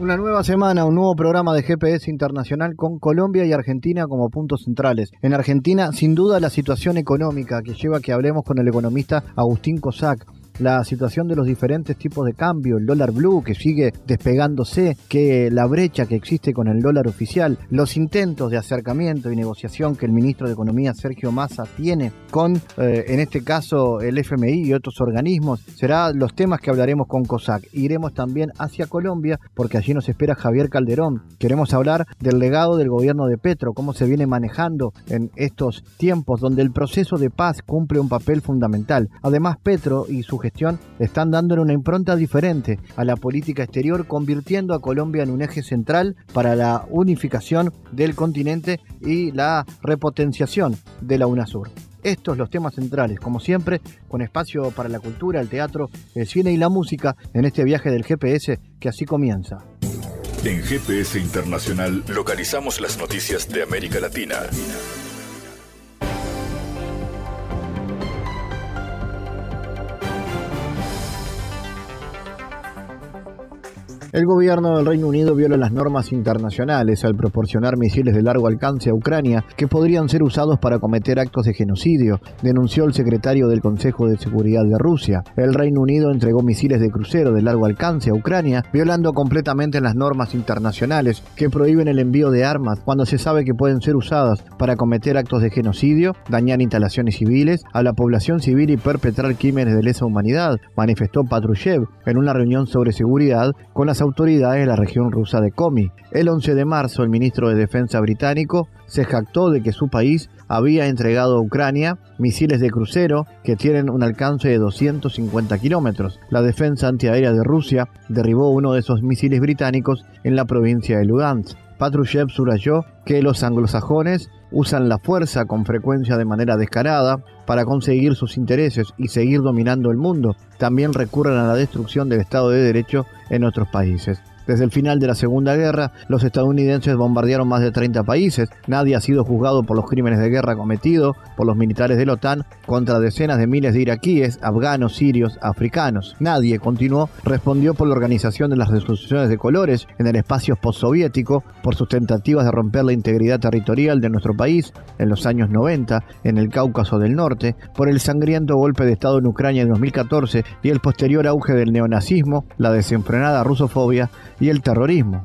Una nueva semana, un nuevo programa de GPS Internacional con Colombia y Argentina como puntos centrales. En Argentina, sin duda, la situación económica que lleva a que hablemos con el economista Agustín Cosac la situación de los diferentes tipos de cambio, el dólar blue que sigue despegándose, que la brecha que existe con el dólar oficial, los intentos de acercamiento y negociación que el ministro de Economía Sergio Massa tiene con, eh, en este caso, el FMI y otros organismos, serán los temas que hablaremos con COSAC. Iremos también hacia Colombia porque allí nos espera Javier Calderón. Queremos hablar del legado del gobierno de Petro, cómo se viene manejando en estos tiempos donde el proceso de paz cumple un papel fundamental. Además, Petro y su están dándole una impronta diferente a la política exterior, convirtiendo a Colombia en un eje central para la unificación del continente y la repotenciación de la UNASUR. Estos los temas centrales, como siempre, con espacio para la cultura, el teatro, el cine y la música en este viaje del GPS que así comienza. En GPS Internacional localizamos las noticias de América Latina. El gobierno del Reino Unido viola las normas internacionales al proporcionar misiles de largo alcance a Ucrania que podrían ser usados para cometer actos de genocidio, denunció el secretario del Consejo de Seguridad de Rusia. El Reino Unido entregó misiles de crucero de largo alcance a Ucrania, violando completamente las normas internacionales que prohíben el envío de armas cuando se sabe que pueden ser usadas para cometer actos de genocidio, dañar instalaciones civiles, a la población civil y perpetrar crímenes de lesa humanidad, manifestó Patrushev en una reunión sobre seguridad con las autoridades de la región rusa de Komi. El 11 de marzo, el ministro de Defensa británico se jactó de que su país había entregado a Ucrania misiles de crucero que tienen un alcance de 250 kilómetros. La defensa antiaérea de Rusia derribó uno de esos misiles británicos en la provincia de Lugansk. Patrushev subrayó que los anglosajones usan la fuerza con frecuencia de manera descarada para conseguir sus intereses y seguir dominando el mundo. También recurren a la destrucción del Estado de Derecho en otros países. Desde el final de la Segunda Guerra, los estadounidenses bombardearon más de 30 países. Nadie ha sido juzgado por los crímenes de guerra cometidos por los militares de la OTAN contra decenas de miles de iraquíes, afganos, sirios, africanos. Nadie, continuó, respondió por la organización de las resoluciones de colores en el espacio postsoviético, por sus tentativas de romper la integridad territorial de nuestro país en los años 90, en el Cáucaso del Norte, por el sangriento golpe de Estado en Ucrania en 2014 y el posterior auge del neonazismo, la desenfrenada rusofobia y el terrorismo.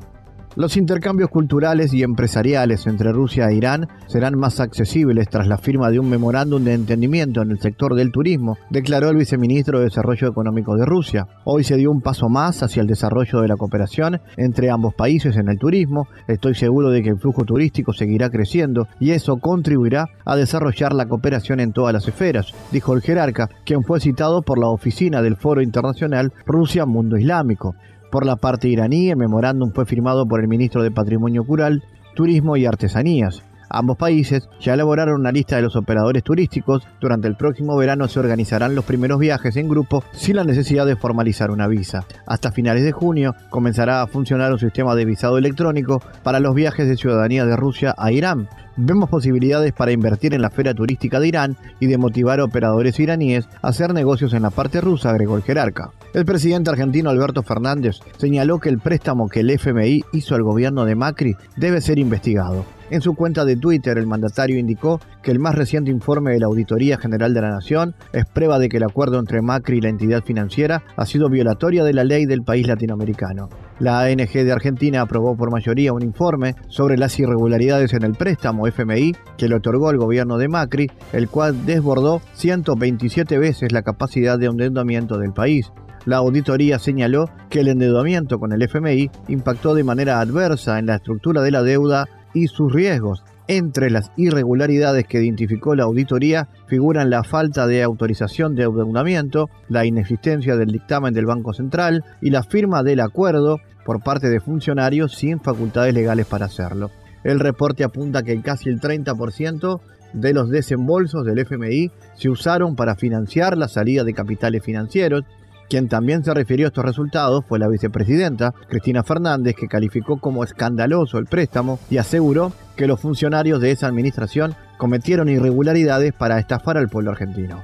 Los intercambios culturales y empresariales entre Rusia e Irán serán más accesibles tras la firma de un memorándum de entendimiento en el sector del turismo, declaró el viceministro de Desarrollo Económico de Rusia. Hoy se dio un paso más hacia el desarrollo de la cooperación entre ambos países en el turismo. Estoy seguro de que el flujo turístico seguirá creciendo y eso contribuirá a desarrollar la cooperación en todas las esferas, dijo el jerarca, quien fue citado por la oficina del Foro Internacional Rusia Mundo Islámico. Por la parte iraní, el memorándum fue firmado por el ministro de Patrimonio Cultural, Turismo y Artesanías. Ambos países ya elaboraron una lista de los operadores turísticos. Durante el próximo verano se organizarán los primeros viajes en grupo sin la necesidad de formalizar una visa. Hasta finales de junio comenzará a funcionar un sistema de visado electrónico para los viajes de ciudadanía de Rusia a Irán. Vemos posibilidades para invertir en la feria turística de Irán y de motivar a operadores iraníes a hacer negocios en la parte rusa, agregó el jerarca. El presidente argentino Alberto Fernández señaló que el préstamo que el FMI hizo al gobierno de Macri debe ser investigado. En su cuenta de Twitter, el mandatario indicó que el más reciente informe de la Auditoría General de la Nación es prueba de que el acuerdo entre Macri y la entidad financiera ha sido violatoria de la ley del país latinoamericano. La ANG de Argentina aprobó por mayoría un informe sobre las irregularidades en el préstamo FMI que le otorgó al gobierno de Macri, el cual desbordó 127 veces la capacidad de endeudamiento del país. La auditoría señaló que el endeudamiento con el FMI impactó de manera adversa en la estructura de la deuda y sus riesgos. Entre las irregularidades que identificó la auditoría figuran la falta de autorización de endeudamiento, la inexistencia del dictamen del Banco Central y la firma del acuerdo por parte de funcionarios sin facultades legales para hacerlo. El reporte apunta que casi el 30% de los desembolsos del FMI se usaron para financiar la salida de capitales financieros. Quien también se refirió a estos resultados fue la vicepresidenta, Cristina Fernández, que calificó como escandaloso el préstamo y aseguró que los funcionarios de esa administración cometieron irregularidades para estafar al pueblo argentino.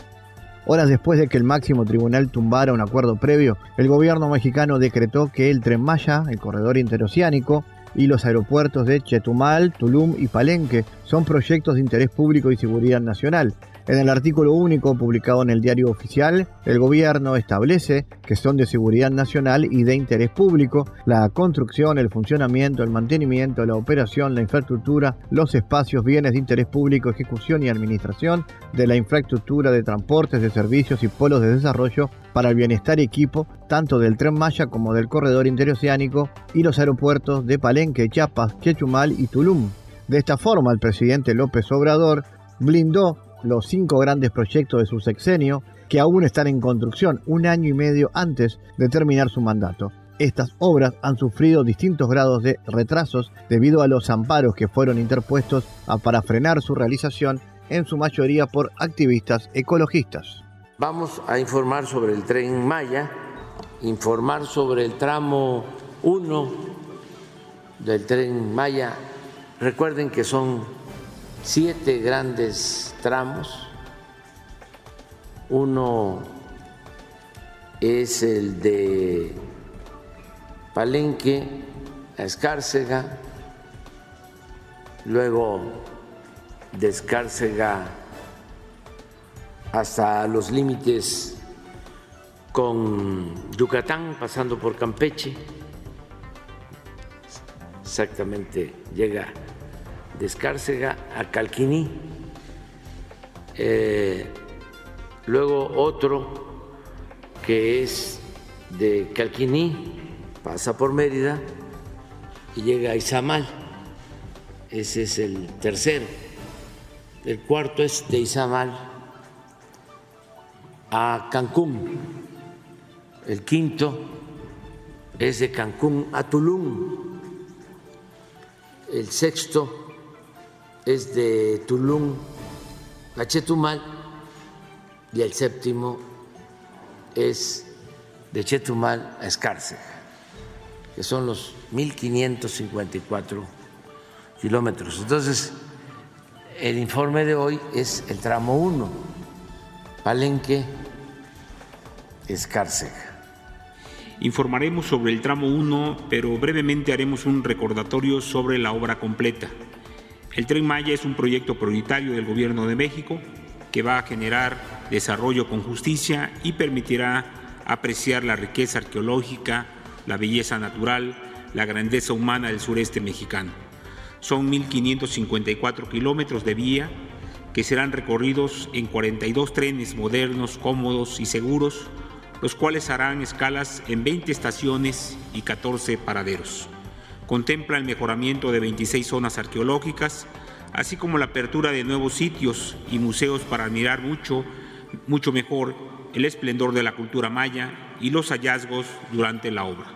Horas después de que el máximo tribunal tumbara un acuerdo previo, el gobierno mexicano decretó que el tren Maya, el corredor interoceánico, y los aeropuertos de Chetumal, Tulum y Palenque son proyectos de interés público y seguridad nacional. En el artículo único publicado en el diario oficial, el gobierno establece que son de seguridad nacional y de interés público la construcción, el funcionamiento, el mantenimiento, la operación, la infraestructura, los espacios, bienes de interés público, ejecución y administración de la infraestructura de transportes, de servicios y polos de desarrollo para el bienestar y equipo tanto del tren Maya como del corredor interoceánico y los aeropuertos de Palenque, Chiapas, Chechumal y Tulum. De esta forma, el presidente López Obrador blindó los cinco grandes proyectos de su sexenio que aún están en construcción un año y medio antes de terminar su mandato. Estas obras han sufrido distintos grados de retrasos debido a los amparos que fueron interpuestos para frenar su realización, en su mayoría por activistas ecologistas. Vamos a informar sobre el tren Maya, informar sobre el tramo 1 del tren Maya. Recuerden que son siete grandes tramos. Uno es el de Palenque a Escárcega, luego de Escárcega hasta los límites con Yucatán, pasando por Campeche, exactamente llega de Escárcega a Calquiní, eh, luego otro que es de Calquiní, pasa por Mérida y llega a Izamal, ese es el tercero. El cuarto es de Izamal a Cancún, el quinto es de Cancún a Tulum, el sexto es de Tulum a Chetumal y el séptimo es de Chetumal a Escárcega, que son los 1.554 kilómetros. Entonces, el informe de hoy es el tramo 1, Palenque, Escárcega. Informaremos sobre el tramo 1, pero brevemente haremos un recordatorio sobre la obra completa. El tren Maya es un proyecto prioritario del Gobierno de México que va a generar desarrollo con justicia y permitirá apreciar la riqueza arqueológica, la belleza natural, la grandeza humana del sureste mexicano. Son 1.554 kilómetros de vía que serán recorridos en 42 trenes modernos, cómodos y seguros, los cuales harán escalas en 20 estaciones y 14 paraderos contempla el mejoramiento de 26 zonas arqueológicas, así como la apertura de nuevos sitios y museos para admirar mucho, mucho mejor el esplendor de la cultura maya y los hallazgos durante la obra.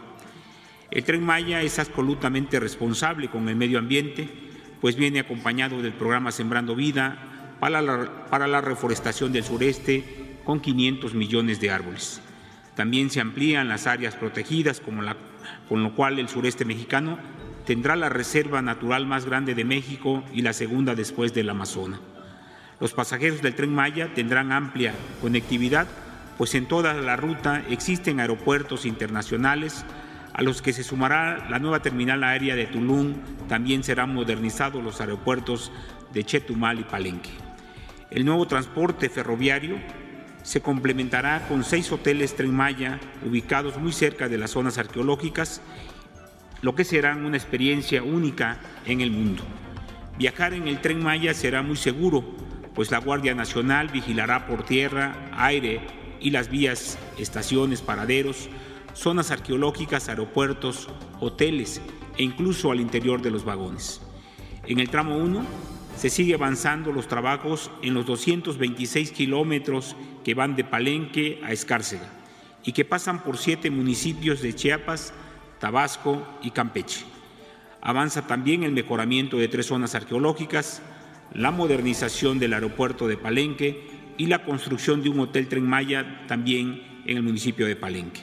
El tren Maya es absolutamente responsable con el medio ambiente, pues viene acompañado del programa Sembrando Vida para la, reforestación del sureste con 500 millones de árboles. También se amplían las áreas protegidas, con lo cual el sureste mexicano tendrá la reserva natural más grande de México y la segunda después del Amazonas. Los pasajeros del tren Maya tendrán amplia conectividad, pues en toda la ruta existen aeropuertos internacionales a los que se sumará la nueva terminal aérea de Tulum, también serán modernizados los aeropuertos de Chetumal y Palenque. El nuevo transporte ferroviario se complementará con seis hoteles Tren Maya ubicados muy cerca de las zonas arqueológicas, lo que será una experiencia única en el mundo. Viajar en el Tren Maya será muy seguro, pues la Guardia Nacional vigilará por tierra, aire y las vías, estaciones, paraderos, zonas arqueológicas, aeropuertos, hoteles e incluso al interior de los vagones. En el tramo 1 se sigue avanzando los trabajos en los 226 kilómetros que van de Palenque a Escárcega y que pasan por siete municipios de Chiapas, Tabasco y Campeche. Avanza también el mejoramiento de tres zonas arqueológicas, la modernización del aeropuerto de Palenque y la construcción de un hotel Tren Maya también en el municipio de Palenque.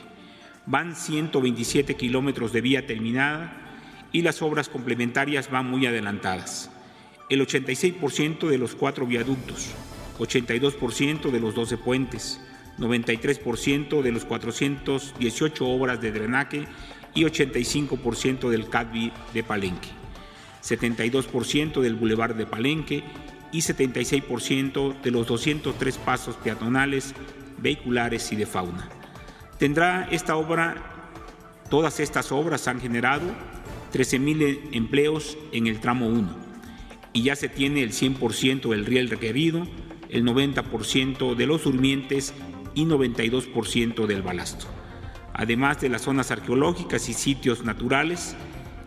Van 127 kilómetros de vía terminada y las obras complementarias van muy adelantadas. El 86% de los cuatro viaductos, 82% de los 12 puentes, 93% de los 418 obras de drenaje y 85% del CADVI de Palenque, 72% del Boulevard de Palenque y 76% de los 203 pasos peatonales, vehiculares y de fauna. Tendrá esta obra, todas estas obras han generado 13.000 empleos en el tramo 1 y ya se tiene el 100% del riel requerido, el 90% de los durmientes y 92% del balasto. Además de las zonas arqueológicas y sitios naturales,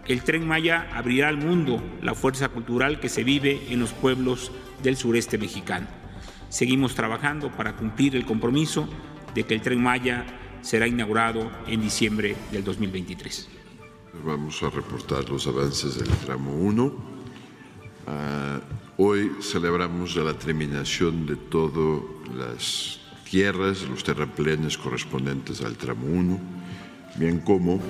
el tren Maya abrirá al mundo la fuerza cultural que se vive en los pueblos del sureste mexicano. Seguimos trabajando para cumplir el compromiso de que el tren Maya será inaugurado en diciembre del 2023. Vamos a reportar los avances del tramo 1. Ah, hoy celebramos la terminación de todas las tierras, los terraplenes correspondientes al tramo 1, bien como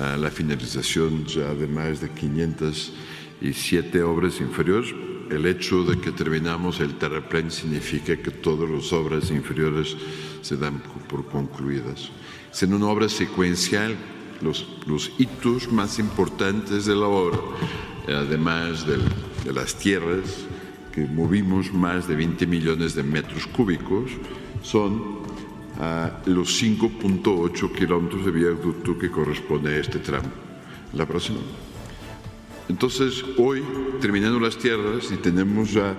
ah, la finalización ya de más de 507 obras inferiores. El hecho de que terminamos el terraplén significa que todas las obras inferiores se dan por concluidas. En una obra secuencial los, los hitos más importantes de la obra, además de las tierras, que movimos más de 20 millones de metros cúbicos, son uh, los 5.8 kilómetros de viaducto que corresponde a este tramo. La próxima. Entonces, hoy, terminando las tierras y tenemos ya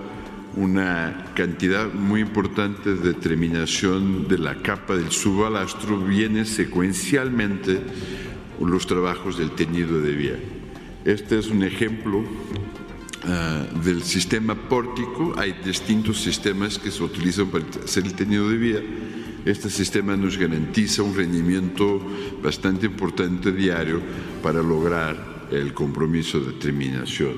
una cantidad muy importante de terminación de la capa del subalastro, viene secuencialmente los trabajos del teñido de vía. Este es un ejemplo Ah, del sistema pórtico, hay distintos sistemas que se utilizan para hacer el teñido de vía. Este sistema nos garantiza un rendimiento bastante importante diario para lograr el compromiso de terminación.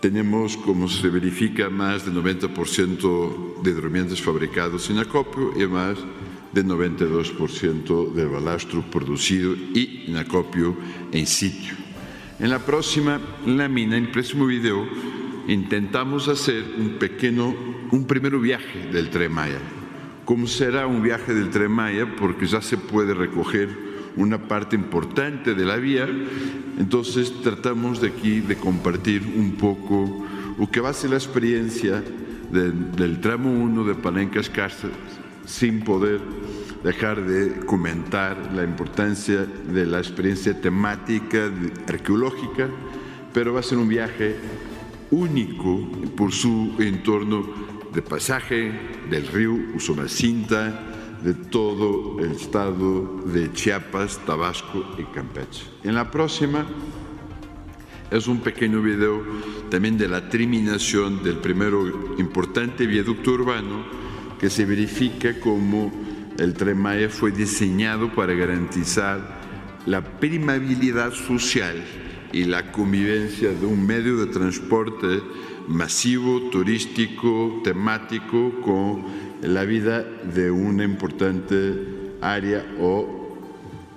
Tenemos, como se verifica, más del 90% de durmientes fabricados en acopio y más del 92% del balastro producido y en acopio en sitio. En la próxima lámina, en el próximo video, intentamos hacer un pequeño, un primer viaje del Tren Maya. ¿Cómo será un viaje del Tren Maya? Porque ya se puede recoger una parte importante de la vía. Entonces tratamos de aquí de compartir un poco lo que va a ser la experiencia del tramo 1 de Palencas Cárcel sin poder dejar de comentar la importancia de la experiencia temática arqueológica, pero va a ser un viaje único por su entorno de pasaje del río Usomacinta, de todo el estado de Chiapas, Tabasco y Campeche. En la próxima es un pequeño video también de la terminación del primero importante viaducto urbano que se verifica como el Tren Maya fue diseñado para garantizar la primabilidad social y la convivencia de un medio de transporte masivo, turístico, temático, con la vida de una importante área o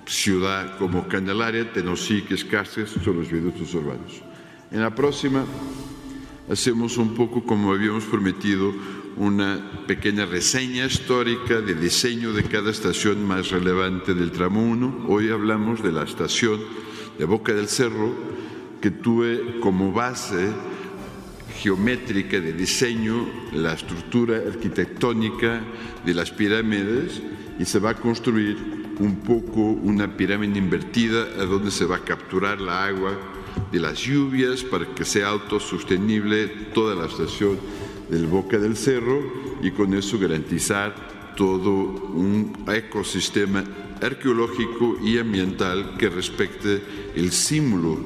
ciudad como Candelaria, Tenosique, Escasez, son los viaductos urbanos. En la próxima hacemos un poco como habíamos prometido una pequeña reseña histórica de diseño de cada estación más relevante del tramo 1. Hoy hablamos de la estación de Boca del Cerro, que tuve como base geométrica de diseño la estructura arquitectónica de las pirámides y se va a construir un poco una pirámide invertida a donde se va a capturar la agua de las lluvias para que sea autosostenible toda la estación del Boca del Cerro y con eso garantizar todo un ecosistema arqueológico y ambiental que respecte el símbolo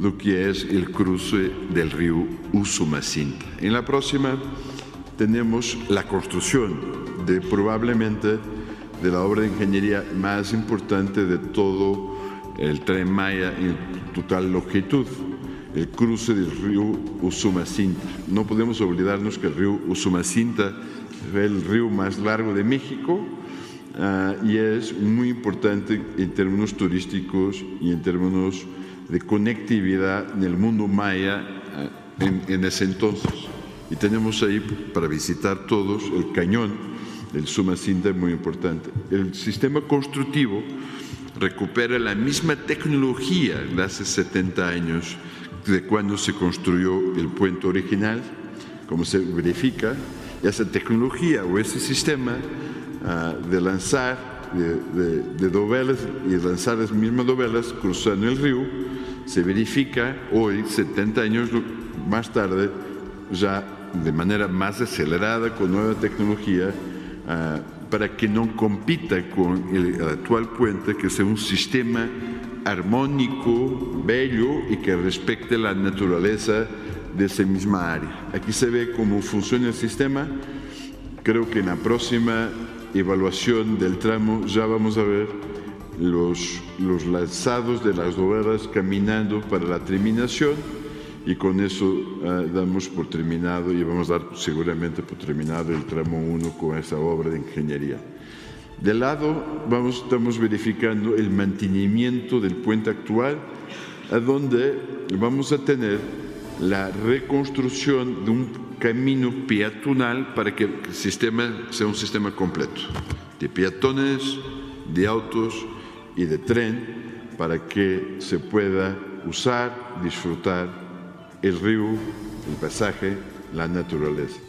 lo que es el cruce del río Usumacinta. En la próxima tenemos la construcción de probablemente de la obra de ingeniería más importante de todo el tren Maya en total longitud, el cruce del río Usumacinta. No podemos olvidarnos que el río Usumacinta es el río más largo de México uh, y es muy importante en términos turísticos y en términos de conectividad en el mundo maya uh, en, en ese entonces. Y tenemos ahí para visitar todos el cañón del Sumacinta es muy importante. El sistema constructivo recupera la misma tecnología de hace 70 años de cuando se construyó el puente original, como se verifica, esa tecnología o ese sistema uh, de lanzar de, dovelas y lanzar las mismas dovelas cruzando el río, se verifica hoy, 70 años más tarde, ya de manera más acelerada, con nueva tecnología, uh, para que no compita con el, el actual puente, que sea un sistema armónico, bello y que respecte la naturaleza de esa misma área. Aquí se ve cómo funciona el sistema. Creo que en la próxima evaluación del tramo ya vamos a ver los, los lanzados de las dovelas caminando para la terminación y con eso uh, damos por terminado y vamos a dar seguramente por terminado el tramo 1 con esa obra de ingeniería. De lado vamos, estamos verificando el mantenimiento del puente actual, a donde vamos a tener la reconstrucción de un camino peatonal para que el sistema sea un sistema completo, de peatones, de autos y de tren, para que se pueda usar, disfrutar el río, el paisaje, la naturaleza.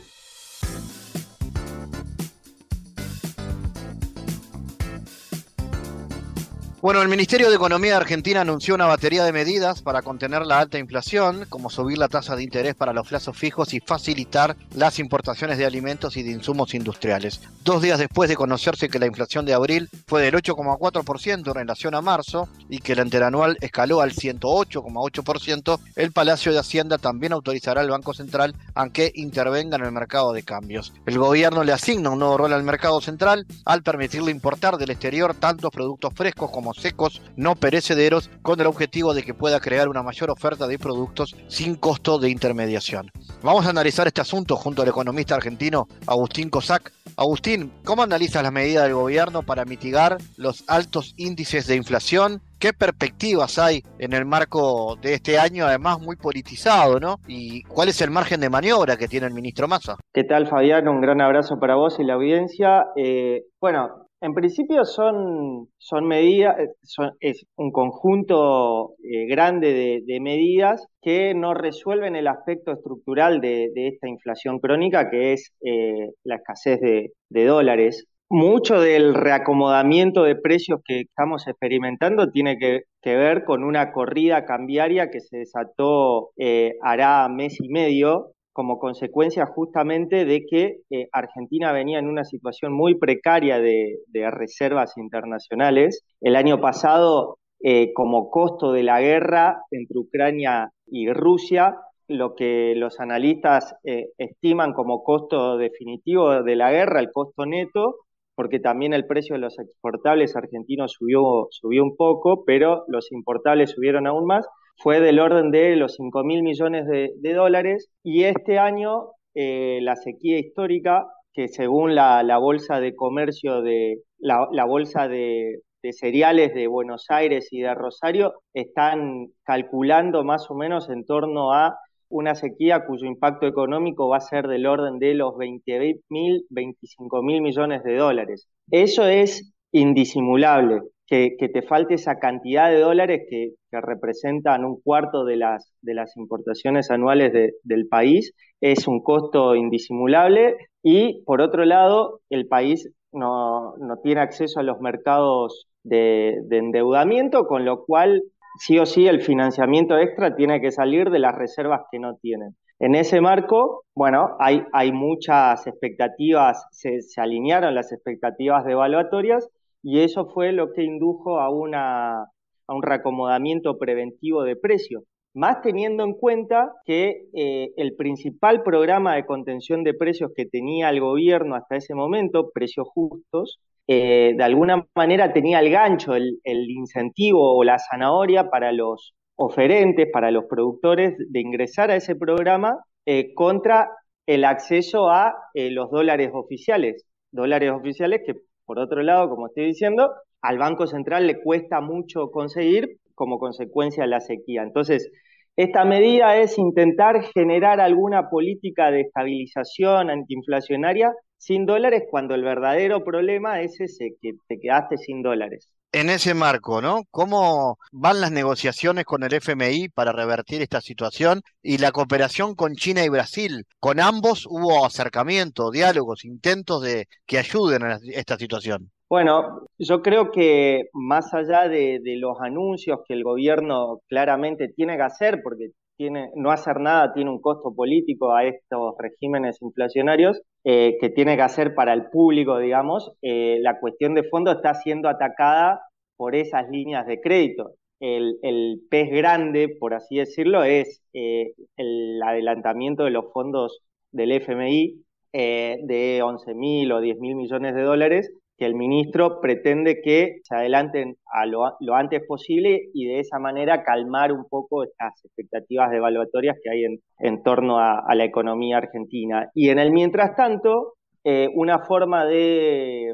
Bueno, el Ministerio de Economía de Argentina anunció una batería de medidas para contener la alta inflación, como subir la tasa de interés para los plazos fijos y facilitar las importaciones de alimentos y de insumos industriales. Dos días después de conocerse que la inflación de abril fue del 8,4% en relación a marzo y que la interanual escaló al 108,8%, el Palacio de Hacienda también autorizará al Banco Central a que intervenga en el mercado de cambios. El gobierno le asigna un nuevo rol al mercado central al permitirle importar del exterior tantos productos frescos como secos, no perecederos, con el objetivo de que pueda crear una mayor oferta de productos sin costo de intermediación. Vamos a analizar este asunto junto al economista argentino Agustín Cosac. Agustín, ¿cómo analizas las medidas del gobierno para mitigar los altos índices de inflación? ¿Qué perspectivas hay en el marco de este año, además muy politizado, ¿no? ¿Y cuál es el margen de maniobra que tiene el ministro Massa? ¿Qué tal, Fabián? Un gran abrazo para vos y la audiencia. Eh, bueno, en principio son, son medidas, son, es un conjunto eh, grande de, medidas que no resuelven el aspecto estructural de, esta inflación crónica, que es eh, la escasez de, dólares. Mucho del reacomodamiento de precios que estamos experimentando tiene que, ver con una corrida cambiaria que se desató eh, hará mes y medio, como consecuencia justamente de que eh, Argentina venía en una situación muy precaria de, reservas internacionales. El año pasado, eh, como costo de la guerra entre Ucrania y Rusia, lo que los analistas eh, estiman como costo definitivo de la guerra, el costo neto, porque también el precio de los exportables argentinos subió, subió un poco, pero los importables subieron aún más, fue del orden de los 5 mil millones de, dólares y este año eh, la sequía histórica, que según la, Bolsa de Comercio de la, la Bolsa de, de, Cereales de Buenos Aires y de Rosario, están calculando más o menos en torno a una sequía cuyo impacto económico va a ser del orden de los 20 mil, 25 mil millones de dólares. Eso es indisimulable que, te falte esa cantidad de dólares que, que, representan un cuarto de las, de las importaciones anuales de, del país, es un costo indisimulable y por otro lado el país no, no tiene acceso a los mercados de, de, endeudamiento, con lo cual sí o sí el financiamiento extra tiene que salir de las reservas que no tienen. En ese marco, bueno, hay, hay muchas expectativas, se, se alinearon las expectativas devaluatorias y eso fue lo que indujo a, una, a un reacomodamiento preventivo de precios. más teniendo en cuenta que eh, el principal programa de contención de precios que tenía el gobierno hasta ese momento, precios justos, eh, de alguna manera tenía el gancho, el, incentivo o la zanahoria para los oferentes, para los productores de ingresar a ese programa eh, contra el acceso a los dólares oficiales. Dólares oficiales que, por otro lado, como estoy diciendo, al Banco Central le cuesta mucho conseguir como consecuencia la sequía. Entonces, esta medida es intentar generar alguna política de estabilización antiinflacionaria sin dólares cuando el verdadero problema es ese, que te quedaste sin dólares. En ese marco, ¿no? ¿Cómo van las negociaciones con el FMI para revertir esta situación y la cooperación con China y Brasil? Con ambos hubo acercamiento, diálogos, intentos de que ayuden a esta situación. Bueno, yo creo que más allá de, los anuncios que el gobierno claramente tiene que hacer, porque tiene, no hacer nada tiene un costo político a estos regímenes inflacionarios, eh, que tiene que hacer para el público, digamos, eh, la cuestión de fondo está siendo atacada por esas líneas de crédito. El, pez grande, por así decirlo, es eh, el adelantamiento de los fondos del FMI de 11 mil o 10 mil millones de dólares que el ministro pretende que se adelanten a lo, antes posible y de esa manera calmar un poco estas expectativas devaluatorias que hay en, torno a, la economía argentina. Y en el mientras tanto, eh, una forma de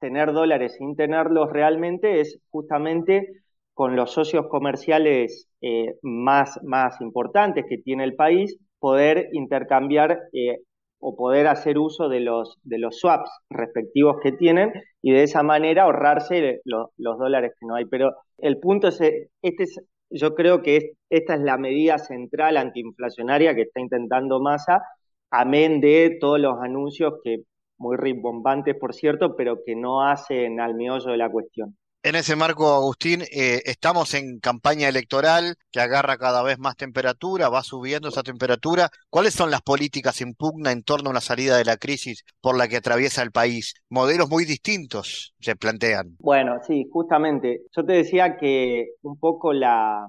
tener dólares sin tenerlos realmente es justamente con los socios comerciales eh, más, más importantes que tiene el país, poder intercambiar eh, o poder hacer uso de los, de los swaps respectivos que tienen y de esa manera ahorrarse los dólares que no hay. Pero el punto es, este es, yo creo que esta es la medida central antiinflacionaria que está intentando Massa, amén de todos los anuncios que muy rimbombantes, por cierto, pero que no hacen al meollo de la cuestión. En ese marco, Agustín, eh, estamos en campaña electoral que agarra cada vez más temperatura, va subiendo esa temperatura. ¿Cuáles son las políticas en pugna en torno a una salida de la crisis por la que atraviesa el país? Modelos muy distintos se plantean. Bueno, sí, justamente. Yo te decía que un poco las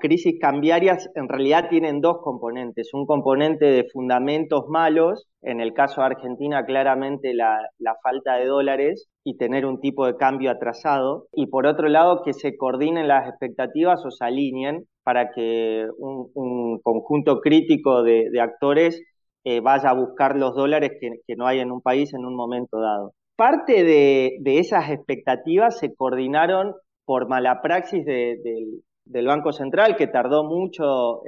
crisis cambiarias en realidad tienen dos componentes. Un componente de fundamentos malos, en el caso de Argentina claramente la falta de dólares, y tener un tipo de cambio atrasado. Y por otro lado, que se coordinen las expectativas o se alineen para que un, conjunto crítico de, actores eh, vaya a buscar los dólares que, no hay en un país en un momento dado. Parte de, esas expectativas se coordinaron por mala praxis del Banco Central, que tardó mucho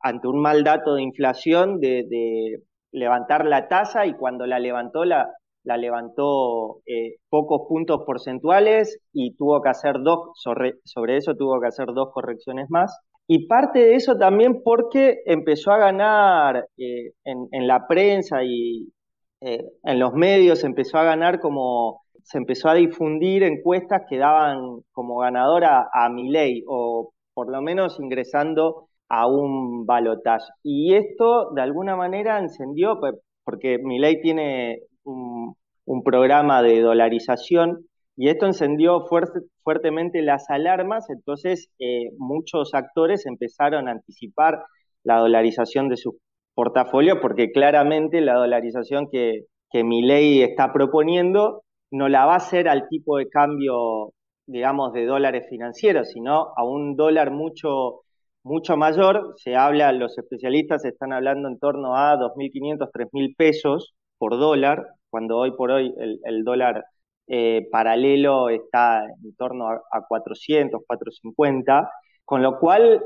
ante un mal dato de inflación de levantar la tasa y cuando la levantó la, la levantó eh, pocos puntos porcentuales y tuvo que hacer dos, sobre, eso tuvo que hacer dos correcciones más. Y parte de eso también porque empezó a ganar eh, en, la prensa y eh, en los medios, empezó a ganar como, se empezó a difundir encuestas que daban como ganadora a Milei o por lo menos ingresando a un balotaje. Y esto de alguna manera encendió, porque Milei tiene un, programa de dolarización y esto encendió fuertemente las alarmas, entonces eh, muchos actores empezaron a anticipar la dolarización de sus portafolios porque claramente la dolarización que, que mi ley está proponiendo no la va a hacer al tipo de cambio, digamos, de dólares financieros, sino a un dólar mucho mucho mayor, se habla, los especialistas están hablando en torno a 2.500, 3.000 pesos por dólar, cuando hoy por hoy el, dólar eh, paralelo está en torno a, 400, 450, con lo cual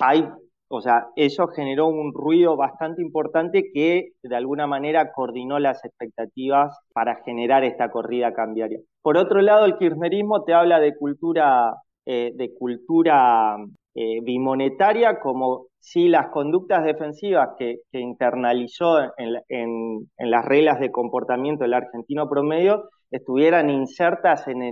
hay, o sea, eso generó un ruido bastante importante que de alguna manera coordinó las expectativas para generar esta corrida cambiaria. Por otro lado, el kirchnerismo te habla de cultura, eh, de cultura eh, bimonetaria como si las conductas defensivas que, internalizó en, las reglas de comportamiento del argentino promedio estuvieran insertas en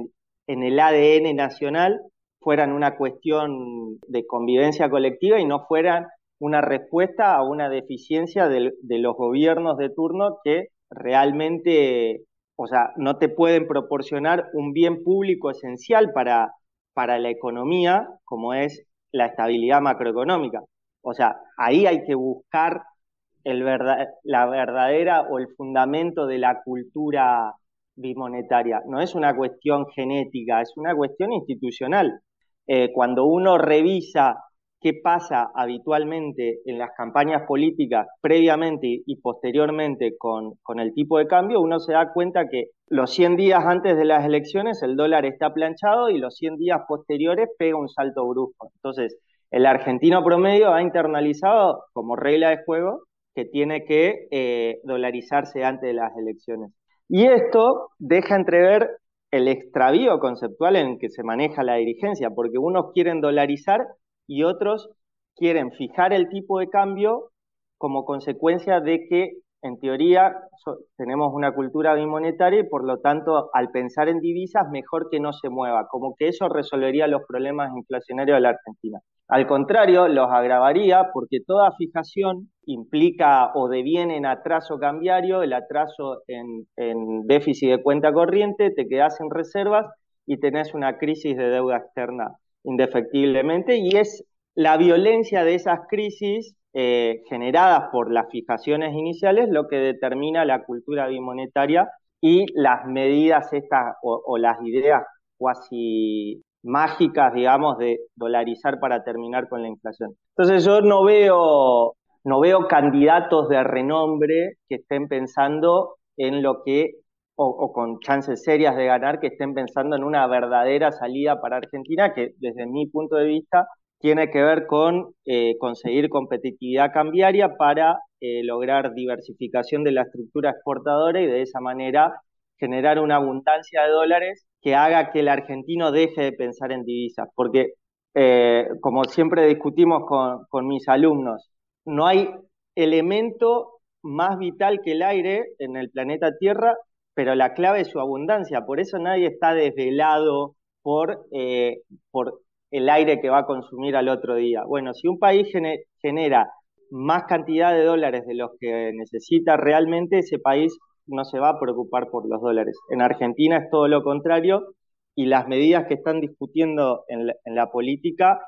el, ADN nacional, fueran una cuestión de convivencia colectiva y no fueran una respuesta a una deficiencia de, los gobiernos de turno que realmente, o sea, no te pueden proporcionar un bien público esencial para, para la economía, como es la estabilidad macroeconómica. O sea, ahí hay que buscar el la verdadera o el fundamento de la cultura bimonetaria. No es una cuestión genética, es una cuestión institucional. Eh, cuando uno revisa qué pasa habitualmente en las campañas políticas previamente y posteriormente con, el tipo de cambio, uno se da cuenta que los 100 días antes de las elecciones el dólar está planchado y los 100 días posteriores pega un salto brusco. Entonces, el argentino promedio ha internalizado como regla de juego que tiene que eh, dolarizarse antes de las elecciones. Y esto deja entrever el extravío conceptual en que se maneja la dirigencia, porque unos quieren dolarizar y otros quieren fijar el tipo de cambio como consecuencia de que, en teoría, tenemos una cultura bimonetaria y por lo tanto, al pensar en divisas, mejor que no se mueva, como que eso resolvería los problemas inflacionarios de la Argentina. Al contrario, los agravaría porque toda fijación implica o deviene en atraso cambiario, el atraso en, en déficit de cuenta corriente, te quedas en reservas y tenés una crisis de deuda externa indefectiblemente y es la violencia de esas crisis eh, generadas por las fijaciones iniciales lo que determina la cultura bimonetaria y las medidas estas o, las ideas cuasi mágicas, digamos, de dolarizar para terminar con la inflación. Entonces yo no veo, no veo candidatos de renombre que estén pensando en lo que o, con chances serias de ganar que estén pensando en una verdadera salida para Argentina, que desde mi punto de vista tiene que ver con eh, conseguir competitividad cambiaria para eh, lograr diversificación de la estructura exportadora y de esa manera generar una abundancia de dólares que haga que el argentino deje de pensar en divisas. Porque, eh, como siempre discutimos con, con mis alumnos, no hay elemento más vital que el aire en el planeta Tierra pero la clave es su abundancia, por eso nadie está desvelado por, eh, el aire que va a consumir al otro día. Bueno, si un país genera más cantidad de dólares de los que necesita realmente, ese país no se va a preocupar por los dólares. En Argentina es todo lo contrario y las medidas que están discutiendo en la política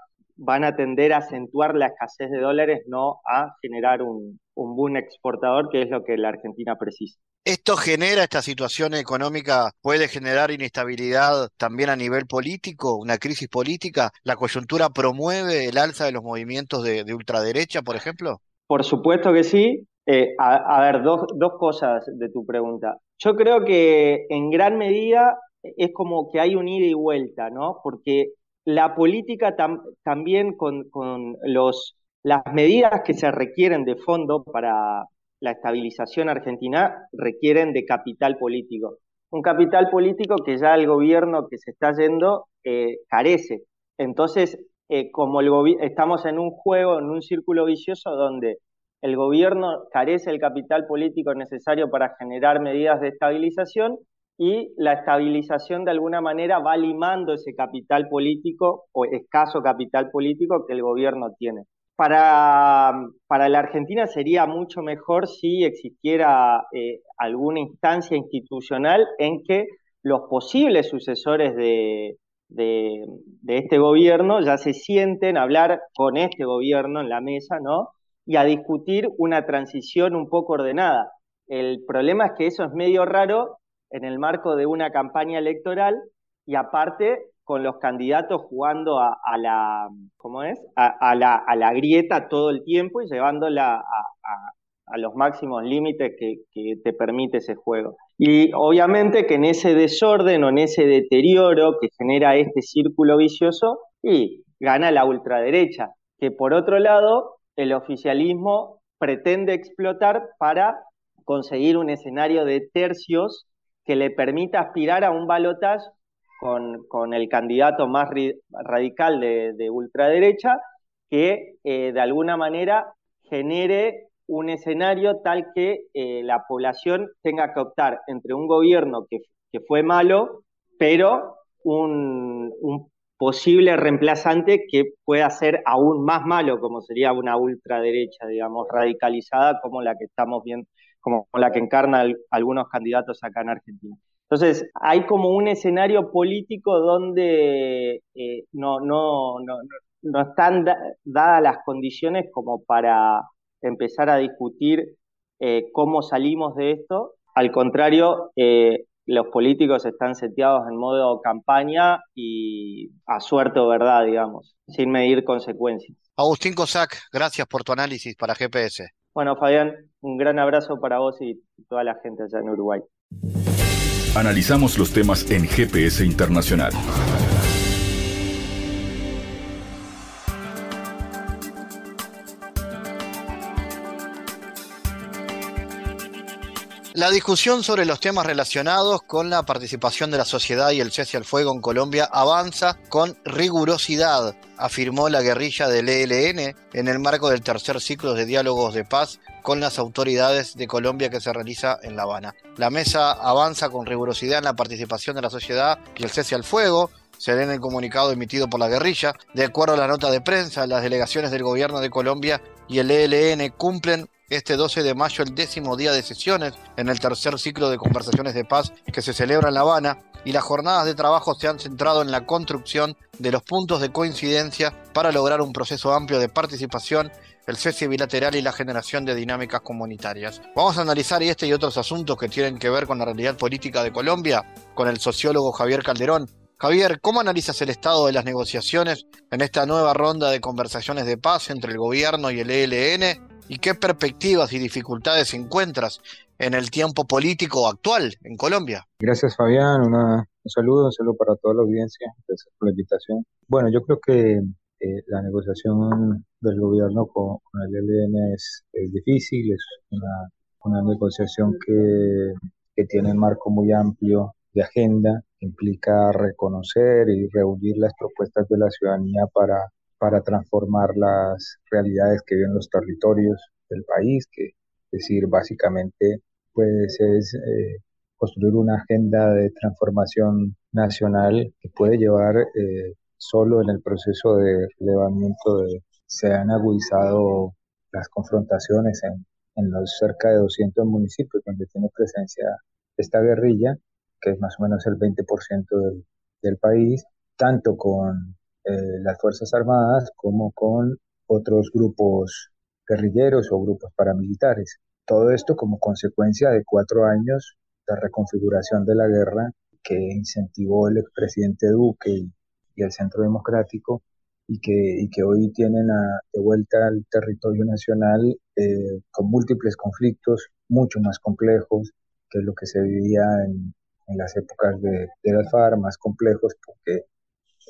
van a tender a acentuar la escasez de dólares, no a generar un, un boom exportador, que es lo que la Argentina precisa. ¿Esto genera, esta situación económica, puede generar inestabilidad también a nivel político, una crisis política? ¿La coyuntura promueve el alza de los movimientos de, ultraderecha, por ejemplo? Por supuesto que sí. Eh, a, ver, dos, dos cosas de tu pregunta. Yo creo que en gran medida es como que hay un ida y vuelta, ¿no? Porque la política también con, con los las medidas que se requieren de fondo para la estabilización argentina requieren de capital político. Un capital político que ya el gobierno que se está yendo eh, carece. Entonces, eh, como el estamos en un juego, en un círculo vicioso donde el gobierno carece del capital político necesario para generar medidas de estabilización y la estabilización de alguna manera va limando ese capital político o escaso capital político que el gobierno tiene para, para la Argentina sería mucho mejor si existiera eh, alguna instancia institucional en que los posibles sucesores de, de, este gobierno ya se sienten a hablar con este gobierno en la mesa, ¿no? Y a discutir una transición un poco ordenada. El problema es que eso es medio raro en el marco de una campaña electoral y aparte con los candidatos jugando a, la, ¿cómo es? A, la, a, la, grieta todo el tiempo y llevándola a, los máximos límites que, que, te permite ese juego. Y obviamente que en ese desorden o en ese deterioro que genera este círculo vicioso, y gana la ultraderecha, que por otro lado el oficialismo pretende explotar para conseguir un escenario de tercios que le permita aspirar a un balotaje con, el candidato más radical de, ultraderecha, que eh, de alguna manera genere un escenario tal que eh, la población tenga que optar entre un gobierno que, fue malo, pero un, posible reemplazante que pueda ser aún más malo, como sería una ultraderecha, digamos, radicalizada como la que estamos viendo, como la que encarna algunos candidatos acá en Argentina. Entonces, hay como un escenario político donde eh, no, no, no, no están dadas las condiciones como para empezar a discutir eh, cómo salimos de esto. Al contrario, eh, los políticos están seteados en modo campaña y a suerte o verdad, digamos, sin medir consecuencias. Agustín Cosac, gracias por tu análisis para GPS. Bueno, Fabián, un gran abrazo para vos y toda la gente allá en Uruguay. Analizamos los temas en GPS Internacional. La discusión sobre los temas relacionados con la participación de la sociedad y el cese al fuego en Colombia avanza con rigurosidad, afirmó la guerrilla del ELN en el marco del tercer ciclo de diálogos de paz con las autoridades de Colombia que se realiza en La Habana. La mesa avanza con rigurosidad en la participación de la sociedad y el cese al fuego, se lee en el comunicado emitido por la guerrilla. De acuerdo a la nota de prensa, las delegaciones del gobierno de Colombia y el ELN cumplen este 12 de mayo el décimo día de sesiones en el tercer ciclo de conversaciones de paz que se celebra en La Habana y las jornadas de trabajo se han centrado en la construcción de los puntos de coincidencia para lograr un proceso amplio de participación, el cese bilateral y la generación de dinámicas comunitarias. Vamos a analizar este y otros asuntos que tienen que ver con la realidad política de Colombia con el sociólogo Javier Calderón. Javier, ¿cómo analizas el estado de las negociaciones en esta nueva ronda de conversaciones de paz entre el gobierno y el ELN y qué perspectivas y dificultades encuentras en el tiempo político actual en Colombia. Gracias Fabián, un saludo, un saludo para toda la audiencia, gracias por la invitación. Bueno, yo creo que eh, la negociación del gobierno con, el ELN es, difícil, es una, una negociación que, que tiene un marco muy amplio de agenda, implica reconocer y reunir las propuestas de la ciudadanía para para transformar las realidades que viven los territorios del país, que es decir, básicamente pues es eh, construir una agenda de transformación nacional que puede llevar eh, solo en el proceso de relevamiento de, se han agudizado las confrontaciones en, los cerca de 200 municipios donde tiene presencia esta guerrilla, que es más o menos el 20% del, del país, tanto con eh, las Fuerzas Armadas como con otros grupos guerrilleros o grupos paramilitares. Todo esto como consecuencia de cuatro años de reconfiguración de la guerra que incentivó el expresidente Duque y, el Centro Democrático y que, hoy tienen de vuelta al territorio nacional eh, con múltiples conflictos mucho más complejos que lo que se vivía en, las épocas de, de las FARC, más complejos porque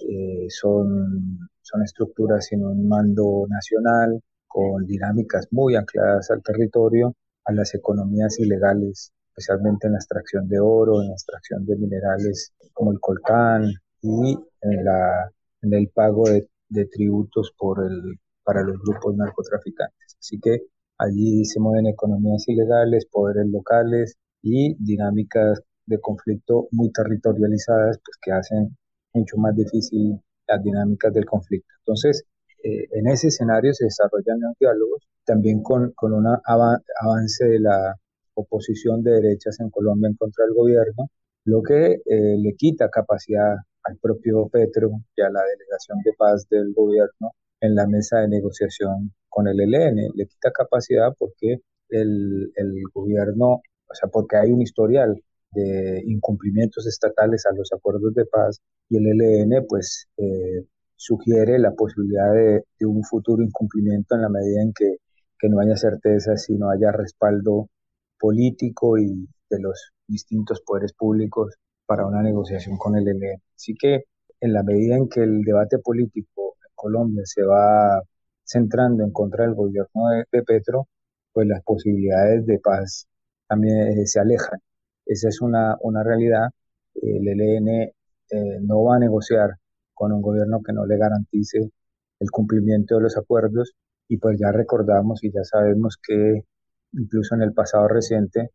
eh, son, son estructuras sin un mando nacional, con dinámicas muy ancladas al territorio, a las economías ilegales, especialmente en la extracción de oro, en la extracción de minerales como el coltán y en, el pago de, de tributos por el, para los grupos narcotraficantes. Así que allí se mueven economías ilegales, poderes locales y dinámicas de conflicto muy territorializadas pues, que hacen mucho más difícil las dinámicas del conflicto. Entonces, eh, en ese escenario se desarrollan los diálogos, también con, con un avance de la oposición de derechas en Colombia en contra del gobierno, lo que eh, le quita capacidad al propio Petro y a la delegación de paz del gobierno en la mesa de negociación con el ELN. Le quita capacidad porque el, el gobierno, o sea, porque hay un historial de incumplimientos estatales a los acuerdos de paz y el ELN pues eh, sugiere la posibilidad de, un futuro incumplimiento en la medida en que, que no haya certeza si no haya respaldo político y de los distintos poderes públicos para una negociación con el ELN. Así que en la medida en que el debate político en Colombia se va centrando en contra del gobierno de, Petro, pues las posibilidades de paz también eh, se alejan. Esa es una, una realidad. El ELN eh, no va a negociar con un gobierno que no le garantice el cumplimiento de los acuerdos y pues ya recordamos y ya sabemos que incluso en el pasado reciente,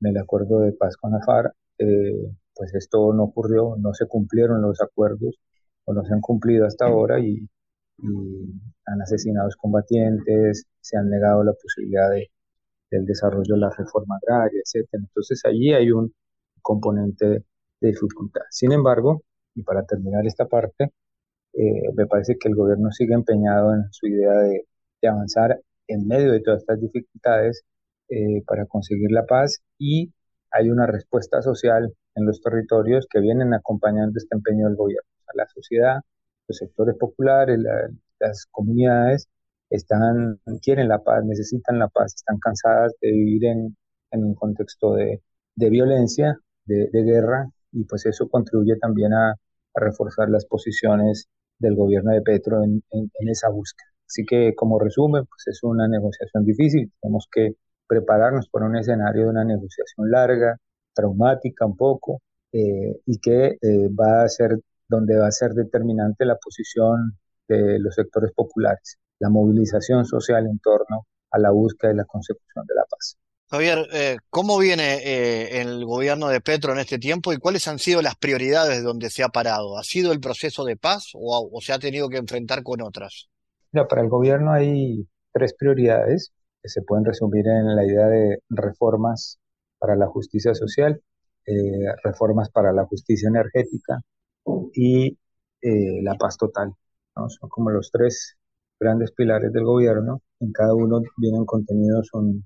en el acuerdo de paz con la FARC, eh, pues esto no ocurrió, no se cumplieron los acuerdos o no se han cumplido hasta ahora y, han asesinado combatientes, se han negado la posibilidad de, del desarrollo de la reforma agraria, etcétera. Entonces allí hay un componente de dificultad. Sin embargo, y para terminar esta parte, Eh, me parece que el gobierno sigue empeñado en su idea de, avanzar en medio de todas estas dificultades eh, para conseguir la paz y hay una respuesta social en los territorios que vienen acompañando este empeño del gobierno. la sociedad, los sectores populares, las comunidades están, quieren la paz, necesitan la paz, están cansadas de vivir en, un contexto de, violencia, de, guerra, y pues eso contribuye también a, reforzar las posiciones del gobierno de Petro en, esa búsqueda. Así que como resumen, pues es una negociación difícil, tenemos que prepararnos para un escenario de una negociación larga, traumática un poco, eh, y que eh, va a ser donde va a ser determinante la posición de los sectores populares la movilización social en torno a la búsqueda y la consecución de la paz. Javier, eh, ¿cómo viene eh, el gobierno de Petro en este tiempo y cuáles han sido las prioridades donde se ha parado? ¿Ha sido el proceso de paz o, se ha tenido que enfrentar con otras? para el gobierno hay tres prioridades que se pueden resumir en la idea de reformas para la justicia social, eh, reformas para la justicia energética y la paz total. Son como los tres grandes pilares del gobierno. En cada uno vienen contenidos un,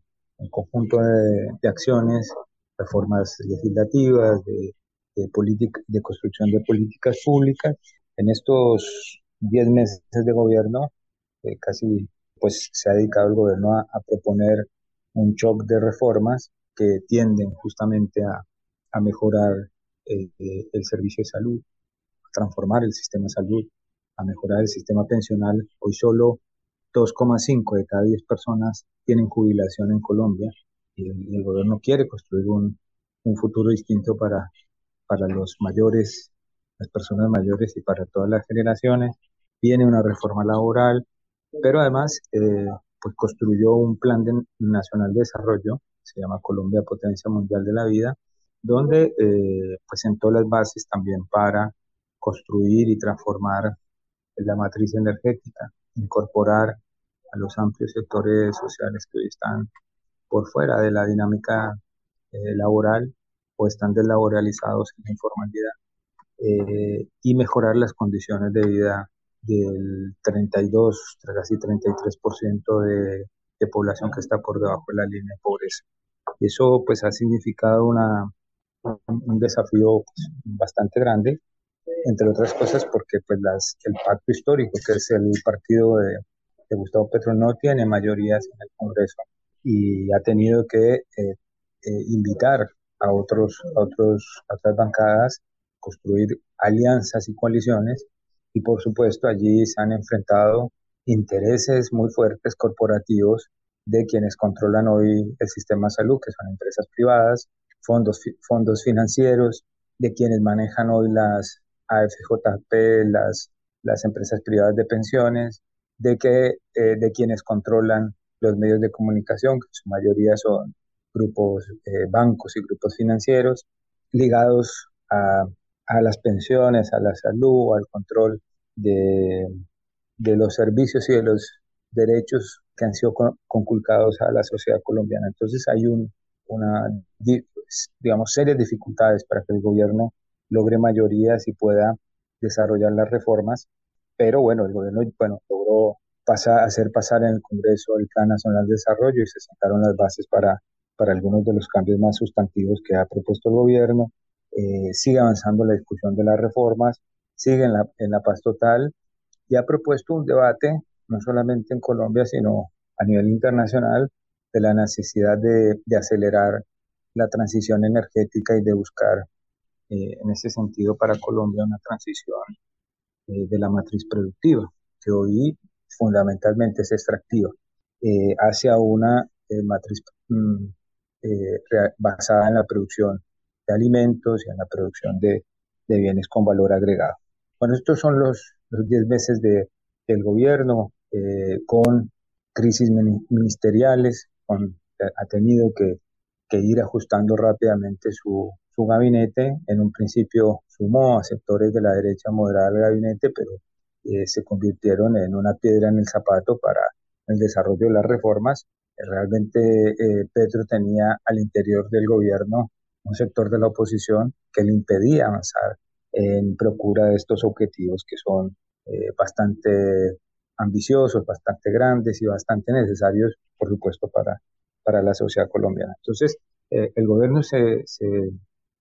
conjunto de, acciones, reformas legislativas, de, de, de construcción de políticas públicas. En estos 10 meses de gobierno, eh, casi pues se ha dedicado el gobierno a, proponer un shock de reformas que tienden justamente a, mejorar eh, eh, el servicio de salud, a transformar el sistema de salud, a mejorar el sistema pensional. Hoy solo 2,5 de cada 10 personas tienen jubilación en Colombia y el, gobierno quiere construir un, futuro distinto para, para los mayores, las personas mayores y para todas las generaciones. Viene una reforma laboral, pero además eh, pues construyó un plan nacional de desarrollo, se llama Colombia Potencia Mundial de la Vida, donde eh, pues sentó las bases también para construir y transformar la matriz energética, incorporar a los amplios sectores sociales que hoy están por fuera de la dinámica eh, laboral o están deslaboralizados en la informalidad eh, y mejorar las condiciones de vida del 32, casi 33% de, de población que está por debajo de la línea de pobreza. Eso pues ha significado una, un desafío pues, bastante grande entre otras cosas porque pues las, el pacto histórico, que es el partido de, Gustavo Petro, no tiene mayorías en el Congreso y ha tenido que eh, eh, invitar a, otros, a, otros, a otras bancadas, construir alianzas y coaliciones. Y por supuesto allí se han enfrentado intereses muy fuertes corporativos de quienes controlan hoy el sistema de salud, que son empresas privadas, fondos, fondos financieros, de quienes manejan hoy las, AFJP, las, las empresas privadas de pensiones, de, que, eh, de quienes controlan los medios de comunicación, que en su mayoría son grupos, eh, bancos y grupos financieros, ligados a, a, las pensiones, a la salud, al control de, de, los servicios y de los derechos que han sido conculcados a la sociedad colombiana. Entonces hay un, una, digamos, serias dificultades para que el gobierno logre mayorías y pueda desarrollar las reformas. Pero bueno, el gobierno bueno, logró pasar, hacer pasar en el Congreso el Plan Nacional de Desarrollo y se sentaron las bases para, para algunos de los cambios más sustantivos que ha propuesto el gobierno. Eh, sigue avanzando la discusión de las reformas, sigue en la, en la paz total y ha propuesto un debate no solamente en Colombia, sino a nivel internacional, de la necesidad de, de acelerar la transición energética y de buscar eh, en ese sentido para Colombia una transición eh, de la matriz productiva, que hoy fundamentalmente es extractiva, eh, hacia una matriz mm, basada en la producción de alimentos y en la producción de, de bienes con valor agregado. Bueno, estos son los 10 meses de, del gobierno con crisis ministeriales, con, ha tenido que, que ir ajustando rápidamente su, su gabinete. En un principio sumó a sectores de la derecha moderada al gabinete, pero eh, se convirtieron en una piedra en el zapato para el desarrollo de las reformas. Realmente eh, Petro tenía al interior del gobierno un sector de la oposición que le impedía avanzar en procura de estos objetivos que son bastante ambiciosos, bastante grandes y bastante necesarios, por supuesto, para, para la sociedad colombiana. Entonces, el gobierno se, se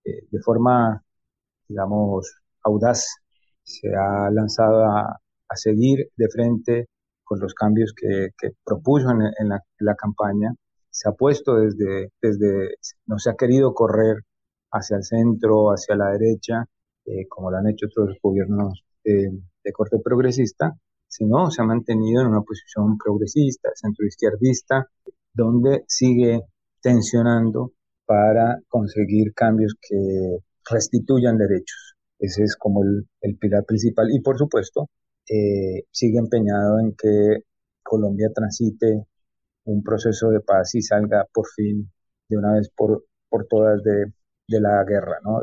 de forma, digamos, audaz, se ha lanzado a, a seguir de frente con los cambios que, propuso en, la, campaña. Se ha puesto desde, desde, no se ha querido correr hacia el centro, hacia la derecha, eh, como lo han hecho otros gobiernos eh, de corte progresista, sino se ha mantenido en una posición progresista, centroizquierdista, donde sigue tensionando para conseguir cambios que restituyan derechos. Ese es como el, el pilar principal. Y por supuesto, eh, sigue empeñado en que Colombia transite un proceso de paz y salga por fin de una vez por, por todas de, de la guerra ¿no?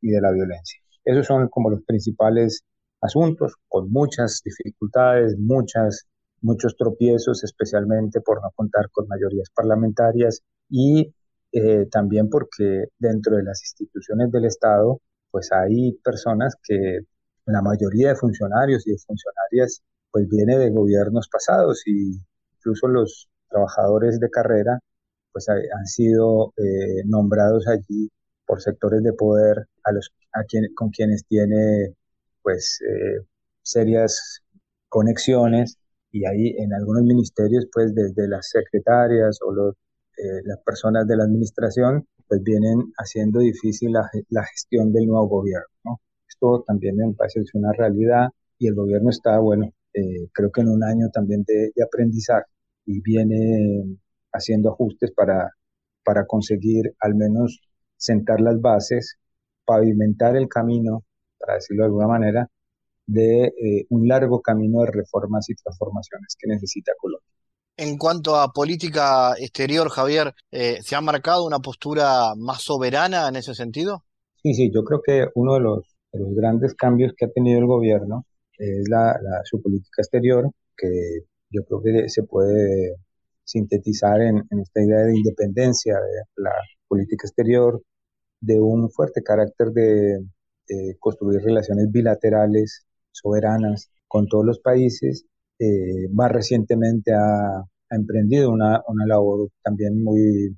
y de la violencia. Esos son como los principales asuntos, con muchas dificultades, muchas, muchos tropiezos, especialmente por no contar con mayorías parlamentarias y eh, también porque dentro de las instituciones del Estado, pues hay personas que la mayoría de funcionarios y de funcionarias pues viene de gobiernos pasados y incluso los trabajadores de carrera pues han sido eh, nombrados allí por sectores de poder a los a quien, con quienes tiene pues eh, serias conexiones. Y ahí en algunos ministerios pues desde las secretarias o los, eh, las personas de la administración pues vienen haciendo difícil la, la gestión del nuevo gobierno. ¿no? Esto también me parece es una realidad y el gobierno está, bueno, eh, creo que en un año también de, aprendizaje y viene haciendo ajustes para, para conseguir al menos sentar las bases, pavimentar el camino, para decirlo de alguna manera, de eh, un largo camino de reformas y transformaciones que necesita Colombia. En cuanto a política exterior, Javier, eh, ¿se ha marcado una postura más soberana en ese sentido? Sí, sí, yo creo que uno de los de los grandes cambios que ha tenido el gobierno es la, su política exterior, que yo creo que se puede sintetizar en, esta idea de independencia de la política exterior, de un fuerte carácter de, construir relaciones bilaterales, soberanas, con todos los países. Eh, más recientemente ha, emprendido una, una, labor también muy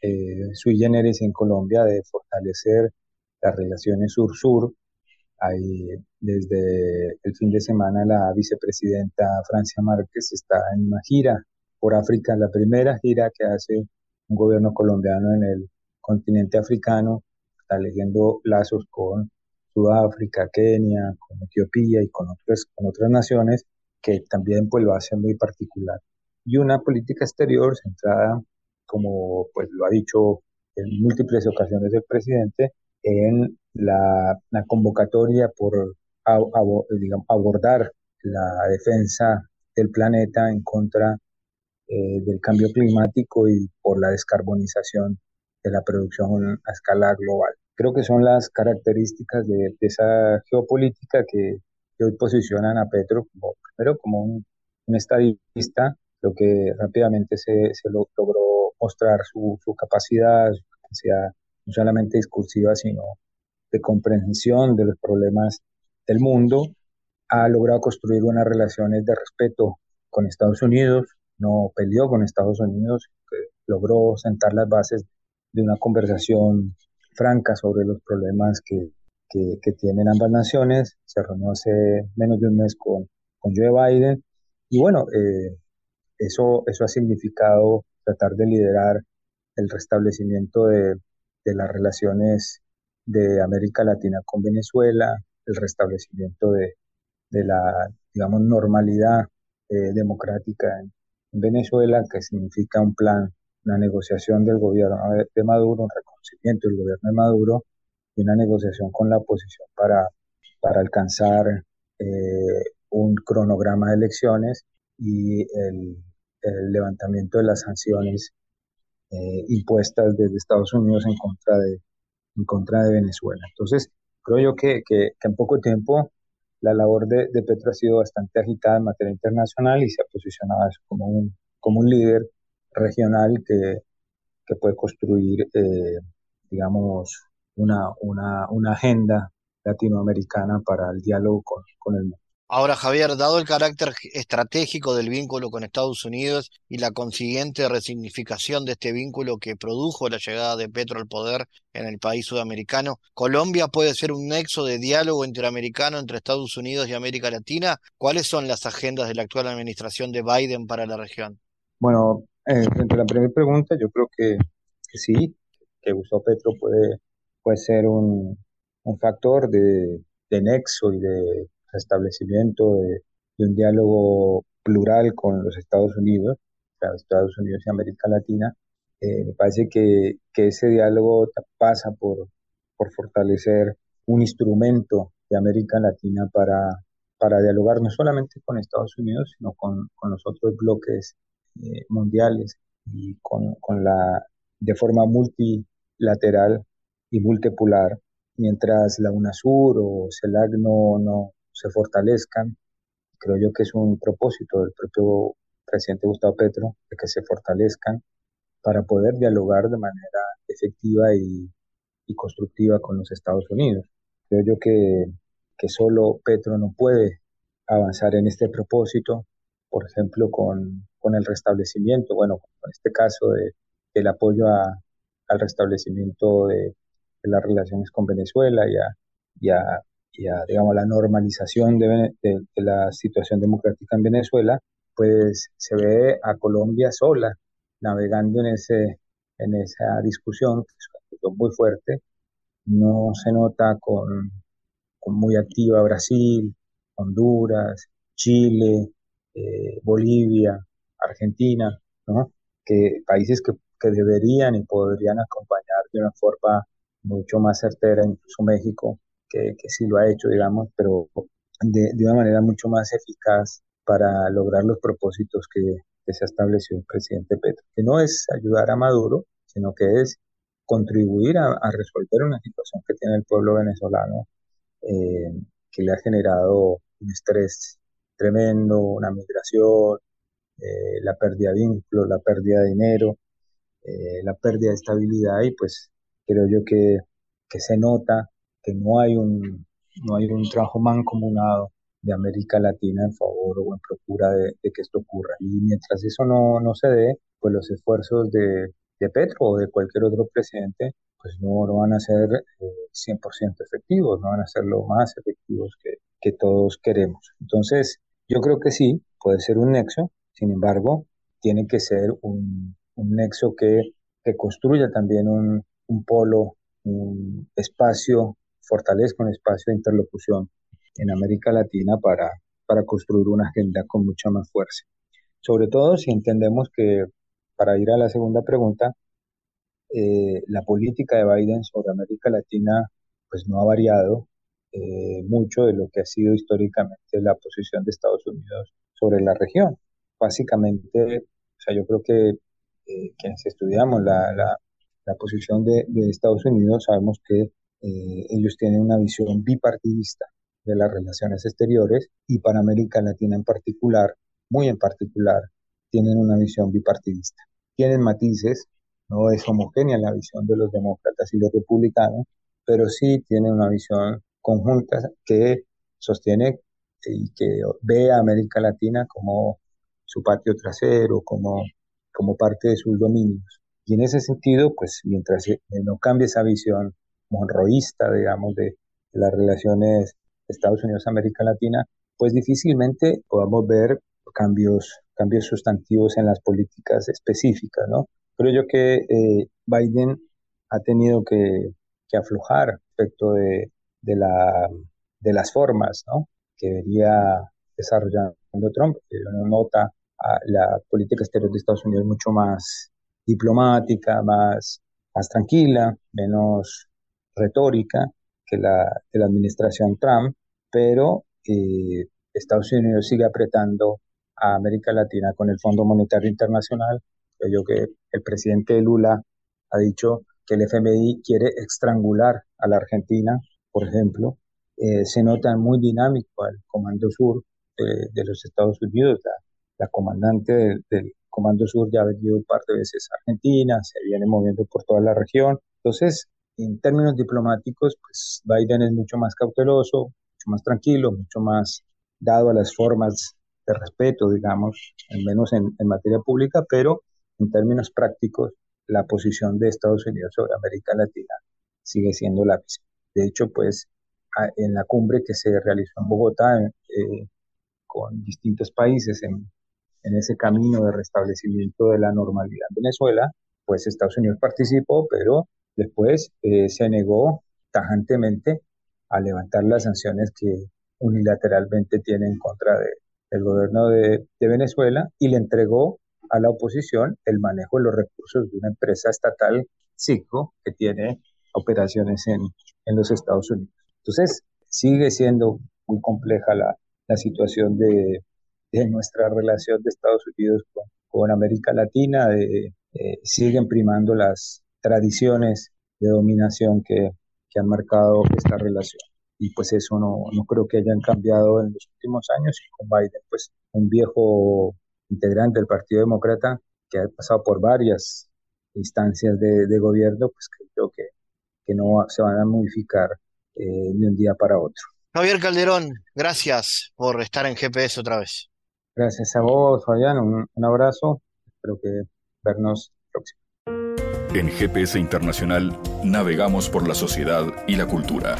eh, sui generis en Colombia de fortalecer las relaciones sur-sur. Desde el fin de semana la vicepresidenta Francia Márquez está en una gira por África, la primera gira que hace un gobierno colombiano en el continente africano, está leyendo lazos con Sudáfrica, Kenia, con Etiopía y con otras, con otras naciones que también pues lo hacen muy particular. Y una política exterior centrada, como pues lo ha dicho en múltiples ocasiones el presidente, en la, convocatoria por abordar la defensa del planeta en contra eh, del cambio climático y por la descarbonización de la producción a escala global. Creo que son las características de, esa geopolítica que, hoy posicionan a Petro como, primero como un, estadista, lo que rápidamente se, logró mostrar su, su capacidad, su capacidad no solamente discursiva, sino de comprensión de los problemas del mundo, ha logrado construir unas relaciones de respeto con Estados Unidos, no peleó con Estados Unidos, logró sentar las bases de una conversación franca sobre los problemas que, que, tienen ambas naciones. Se reunió hace menos de un mes con, con Joe Biden y bueno, eh, eso, eso ha significado tratar de liderar el restablecimiento de, de las relaciones de América Latina con Venezuela, el restablecimiento de, la, digamos, normalidad eh, democrática en, Venezuela, que significa un plan, una negociación del gobierno de, Maduro, un reconocimiento del gobierno de Maduro y una negociación con la oposición para, para alcanzar eh, un cronograma de elecciones y el, levantamiento de las sanciones eh, impuestas desde Estados Unidos en contra de, en contra de Venezuela. Entonces, creo yo que, que, en poco tiempo la labor de, de, Petro ha sido bastante agitada en materia internacional y se ha posicionado como un, como un líder regional que, que puede construir, eh, digamos, una, una, una agenda latinoamericana para el diálogo con, con el mundo. Ahora, Javier, dado el carácter estratégico del vínculo con Estados Unidos y la consiguiente resignificación de este vínculo que produjo la llegada de Petro al poder en el país sudamericano, ¿Colombia puede ser un nexo de diálogo interamericano entre Estados Unidos y América Latina? ¿Cuáles son las agendas de la actual administración de Biden para la región? Bueno, eh, frente a la primera pregunta, yo creo que, sí, que Gustavo Petro puede, puede ser un, factor de, de nexo y de restablecimiento de, un diálogo plural con los Estados Unidos, Estados Unidos y América Latina, eh, me parece que, que, ese diálogo pasa por, por fortalecer un instrumento de América Latina para, para dialogar no solamente con Estados Unidos, sino con, con los otros bloques eh, mundiales y con, con, la, de forma multilateral y multipolar, mientras la UNASUR o CELAC no, no, se fortalezcan. Creo yo que es un propósito del propio presidente Gustavo Petro, de que se fortalezcan para poder dialogar de manera efectiva y, constructiva con los Estados Unidos. Creo yo que, que solo Petro no puede avanzar en este propósito, por ejemplo, con, con el restablecimiento, bueno, en este caso de, del apoyo a, al restablecimiento de, las relaciones con Venezuela y a, y a digamos, la normalización de, la situación democrática en Venezuela, pues se ve a Colombia sola navegando en, ese, en esa discusión, que es una discusión muy fuerte. No se nota con, muy activa Brasil, Honduras, Chile, eh, Bolivia, Argentina, ¿no? que países que deberían y podrían acompañar de una forma mucho más certera, incluso México, que, sí lo ha hecho, digamos, pero de, una manera mucho más eficaz para lograr los propósitos que, se estableció el presidente Petro, que no es ayudar a Maduro, sino que es contribuir a, resolver una situación que tiene el pueblo venezolano, eh, que le ha generado un estrés tremendo, una migración, eh, la pérdida de vínculos, la pérdida de dinero, eh, la pérdida de estabilidad y pues creo yo que, que se nota que no hay un, no hay un trabajo mancomunado de América Latina en favor o en procura de, que esto ocurra. Y mientras eso no, no se dé, pues los esfuerzos de, de Petro o de cualquier otro presidente pues no, no van a ser 100% eh, efectivos, no van a ser lo más efectivos que, que todos queremos. Entonces, yo creo que sí, puede ser un nexo, sin embargo, tiene que ser un, un nexo que, que construya también un, un polo, un espacio fortalezca un espacio de interlocución en América Latina para, para construir una agenda con mucha más fuerza. Sobre todo si entendemos que, para ir a la segunda pregunta, eh, la política de Biden sobre América Latina pues no ha variado eh, mucho de lo que ha sido históricamente la posición de Estados Unidos sobre la región. Básicamente, o sea, yo creo que eh, quienes estudiamos la, la, la posición de, Estados Unidos sabemos que eh, ellos tienen una visión bipartidista de las relaciones exteriores y para América Latina en particular, muy en particular, tienen una visión bipartidista. Tienen matices, no es homogénea la visión de los demócratas y los republicanos, pero sí tienen una visión conjunta que sostiene y que ve a América Latina como su patio trasero, como, como parte de sus dominios. Y en ese sentido, pues mientras no cambie esa visión monroísta, digamos, de, las relaciones Estados Unidos-América Latina, pues difícilmente podamos ver cambios, cambios sustantivos en las políticas específicas, ¿no? Creo yo que eh, Biden ha tenido que, aflojar respecto de, de, la, de las formas, ¿no? Que vería desarrollando Trump. Uno nota a la política exterior de Estados Unidos mucho más diplomática, más, más tranquila, menos retórica que la, de la administración Trump, pero eh, Estados Unidos sigue apretando a América Latina con el Fondo Monetario Internacional. Yo que el presidente Lula ha dicho que el FMI quiere estrangular a la Argentina, por ejemplo. Eh, se nota muy dinámico el Comando Sur de, los Estados Unidos. La, comandante del, del, Comando Sur ya ha venido un par de veces a Argentina, se viene moviendo por toda la región. Entonces, en términos diplomáticos, pues Biden es mucho más cauteloso, mucho más tranquilo, mucho más dado a las formas de respeto, digamos, al menos en, materia pública, pero en términos prácticos, la posición de Estados Unidos sobre América Latina sigue siendo la misma. De hecho, pues en la cumbre que se realizó en Bogotá eh, con distintos países en, en, ese camino de restablecimiento de la normalidad en Venezuela, pues Estados Unidos participó, pero después eh, se negó tajantemente a levantar las sanciones que unilateralmente tiene en contra del gobierno de, de Venezuela y le entregó a la oposición el manejo de los recursos de una empresa estatal, CICO, que tiene operaciones en, en los Estados Unidos. Entonces, sigue siendo muy compleja la, la situación de, de, nuestra relación de Estados Unidos con, con América Latina, de, eh, siguen primando las tradiciones de dominación que, que han marcado esta relación y pues eso no, no creo que hayan cambiado en los últimos años y con Biden pues un viejo integrante del Partido Demócrata que ha pasado por varias instancias de, de gobierno pues creo que, que no se van a modificar eh, de un día para otro. Javier Calderón, gracias por estar en GPS otra vez. Gracias a vos, Fabián, un, abrazo, espero que vernos próximo. En GPS Internacional navegamos por la sociedad y la cultura.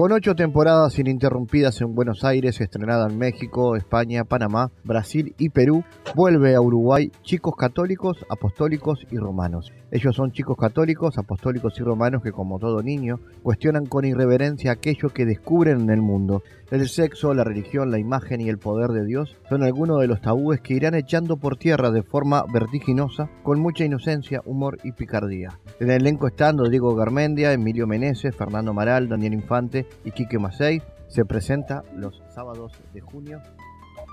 Con ocho temporadas ininterrumpidas en Buenos Aires, estrenada en México, España, Panamá, Brasil y Perú, vuelve a Uruguay Chicos Católicos, Apostólicos y Romanos. Ellos son chicos católicos, apostólicos y romanos que, como todo niño, cuestionan con irreverencia aquello que descubren en el mundo. El sexo, la religión, la imagen y el poder de Dios son algunos de los tabúes que irán echando por tierra de forma vertiginosa, con mucha inocencia, humor y picardía. En el elenco están Diego Garmendia, Emilio Meneses, Fernando Maral, Daniel Infante y Quique Macei. Se presenta los sábados de junio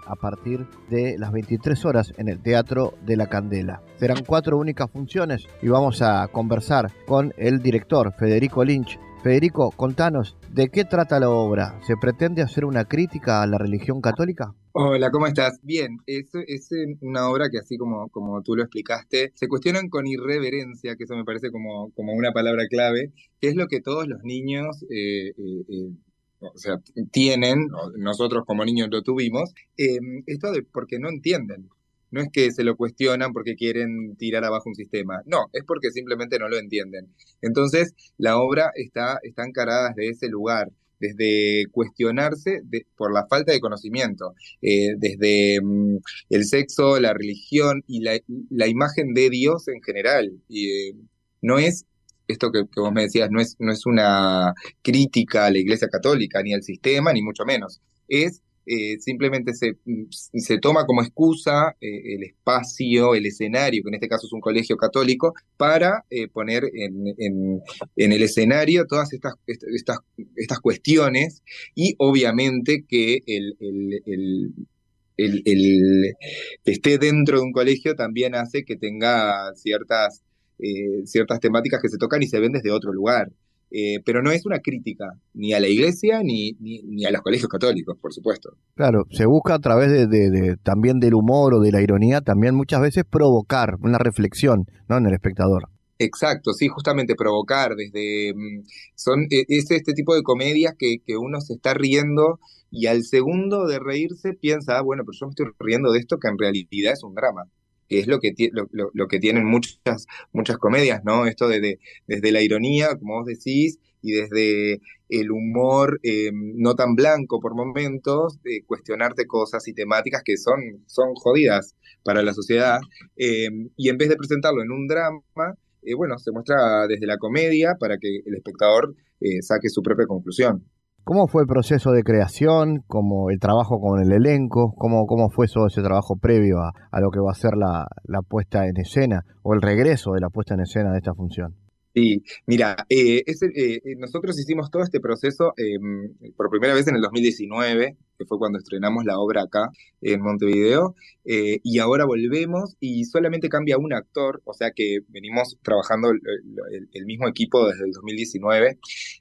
a partir de las 23 horas en el Teatro de la Candela. Serán cuatro únicas funciones y vamos a conversar con el director Federico Lynch. Federico, contanos, ¿de qué trata la obra? ¿Se pretende hacer una crítica a la religión católica? Hola, ¿cómo estás? Bien, es, es una obra que así como, como tú lo explicaste, se cuestionan con irreverencia, que eso me parece como, como una palabra clave, que es lo que todos los niños eh, eh, eh o sea, tienen, nosotros como niños lo tuvimos, eh, esto de porque no entienden. No es que se lo cuestionan porque quieren tirar abajo un sistema, no, es porque simplemente no lo entienden. Entonces, la obra está, está encarada desde ese lugar, desde cuestionarse por la falta de conocimiento, eh, desde mm, el sexo, la religión y la, la, imagen de Dios en general. Y, eh, no es esto que, vos me decías no es, no es una crítica a la Iglesia Católica, ni al sistema, ni mucho menos. Es eh, simplemente se, se, toma como excusa eh, el espacio, el escenario, que en este caso es un colegio católico, para eh, poner en, en, el escenario todas estas, estas, estas cuestiones y obviamente que el el, el, esté dentro de un colegio también hace que tenga ciertas eh, ciertas temáticas que se tocan y se ven desde otro lugar. Eh, pero no es una crítica ni a la iglesia ni, ni, a los colegios católicos, por supuesto. Claro, se busca a través de, de, también del humor o de la ironía, también muchas veces provocar una reflexión ¿no? en el espectador. Exacto, sí, justamente provocar desde... Mm, son, e, es este tipo de comedias que, que uno se está riendo y al segundo de reírse piensa, ah, bueno, pero yo me estoy riendo de esto que en realidad es un drama que es lo que, lo, lo, que tienen muchas, muchas comedias, ¿no? Esto de, desde la ironía, como vos decís, y desde el humor eh, no tan blanco por momentos, de cuestionarte cosas y temáticas que son, son jodidas para la sociedad, eh, y en vez de presentarlo en un drama, eh, bueno, se muestra desde la comedia para que el espectador saque su propia conclusión. ¿Cómo fue el proceso de creación? ¿Cómo el trabajo con el elenco? ¿Cómo, cómo fue todo ese trabajo previo a, a lo que va a ser la, la, puesta en escena o el regreso de la puesta en escena de esta función? Sí, mira, eh, es, eh, nosotros hicimos todo este proceso eh, por primera vez en el 2019 que fue cuando estrenamos la obra acá en Montevideo, eh, y ahora volvemos y solamente cambia un actor, o sea que venimos trabajando el, mismo equipo desde el 2019.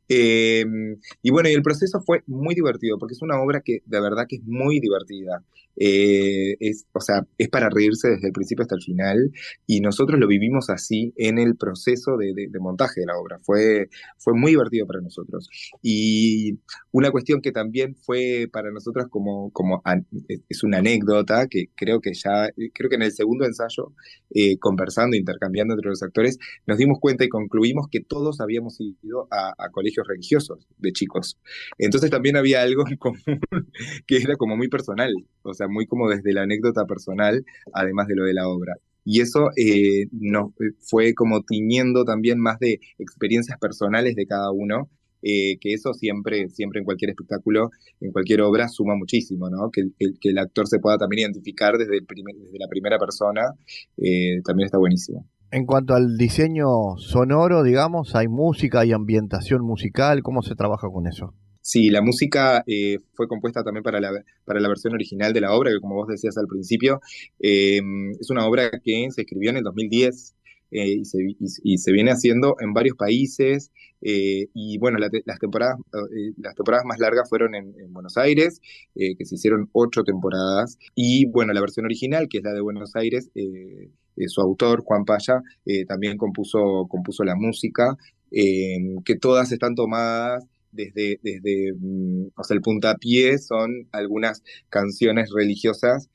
Em, y bueno, y el proceso fue muy divertido, porque es una obra que de verdad que es muy divertida. Eh, es, o sea, es para reírse desde el principio hasta el final, y nosotros lo vivimos así en el proceso de, montaje de la obra. Fue, fue muy divertido para nosotros. Y una cuestión que también fue para nosotros como, como es una anécdota que creo que ya, creo que en el segundo ensayo, eh, conversando, intercambiando entre los actores, nos dimos cuenta y concluimos que todos habíamos ido a, colegios religiosos de chicos. Entonces también había algo en común que era como muy personal, o sea, muy como desde la anécdota personal, además de lo de la obra. Y eso eh, nos fue como tiñendo también más de experiencias personales de cada uno eh, que eso siempre, siempre en cualquier espectáculo, en cualquier obra, suma muchísimo, ¿no? Que, que el actor se pueda también identificar desde, el desde la primera persona, eh, también está buenísimo. En cuanto al diseño sonoro, digamos, hay música, hay ambientación musical, ¿cómo se trabaja con eso? Sí, la música eh, fue compuesta también para la, para la versión original de la obra, que como vos decías al principio, es una obra que se escribió en el 2010 y, se, y, se, viene haciendo en varios países. Eh, y bueno, las, temporadas, eh, las temporadas más largas fueron en, Buenos Aires, eh, que se hicieron ocho temporadas. Y bueno, la versión original, que es la de Buenos Aires, su autor, Juan Paya, también compuso, compuso la música, que todas están tomadas desde, desde mm, o sea, el puntapié son algunas canciones religiosas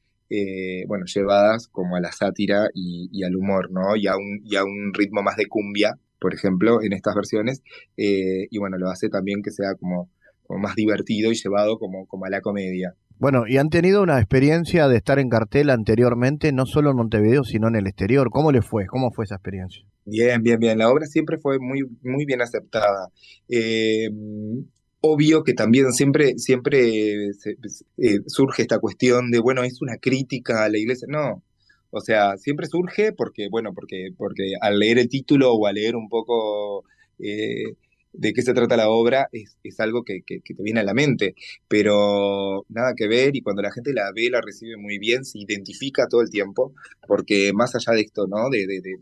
bueno, llevadas como a la sátira y, al humor, ¿no? Y a, un, y a un ritmo más de cumbia, por ejemplo, en estas versiones, eh, y bueno, lo hace también que sea como, más divertido y llevado como, como a la comedia. Bueno, y han tenido una experiencia de estar en cartel anteriormente, no solo en Montevideo, sino en el exterior. ¿Cómo le fue? ¿Cómo fue esa experiencia? Bien, bien, bien. La obra siempre fue muy, muy bien aceptada. Eh, obvio que también siempre, siempre eh, surge esta cuestión de, bueno, es una crítica a la iglesia. No, o sea, siempre surge porque, bueno, porque, porque al leer el título o al leer un poco eh, de qué se trata la obra, es, es algo que, que, te viene a la mente, pero nada que ver y cuando la gente la ve, la recibe muy bien, se identifica todo el tiempo, porque más allá de esto, ¿no? De, de, de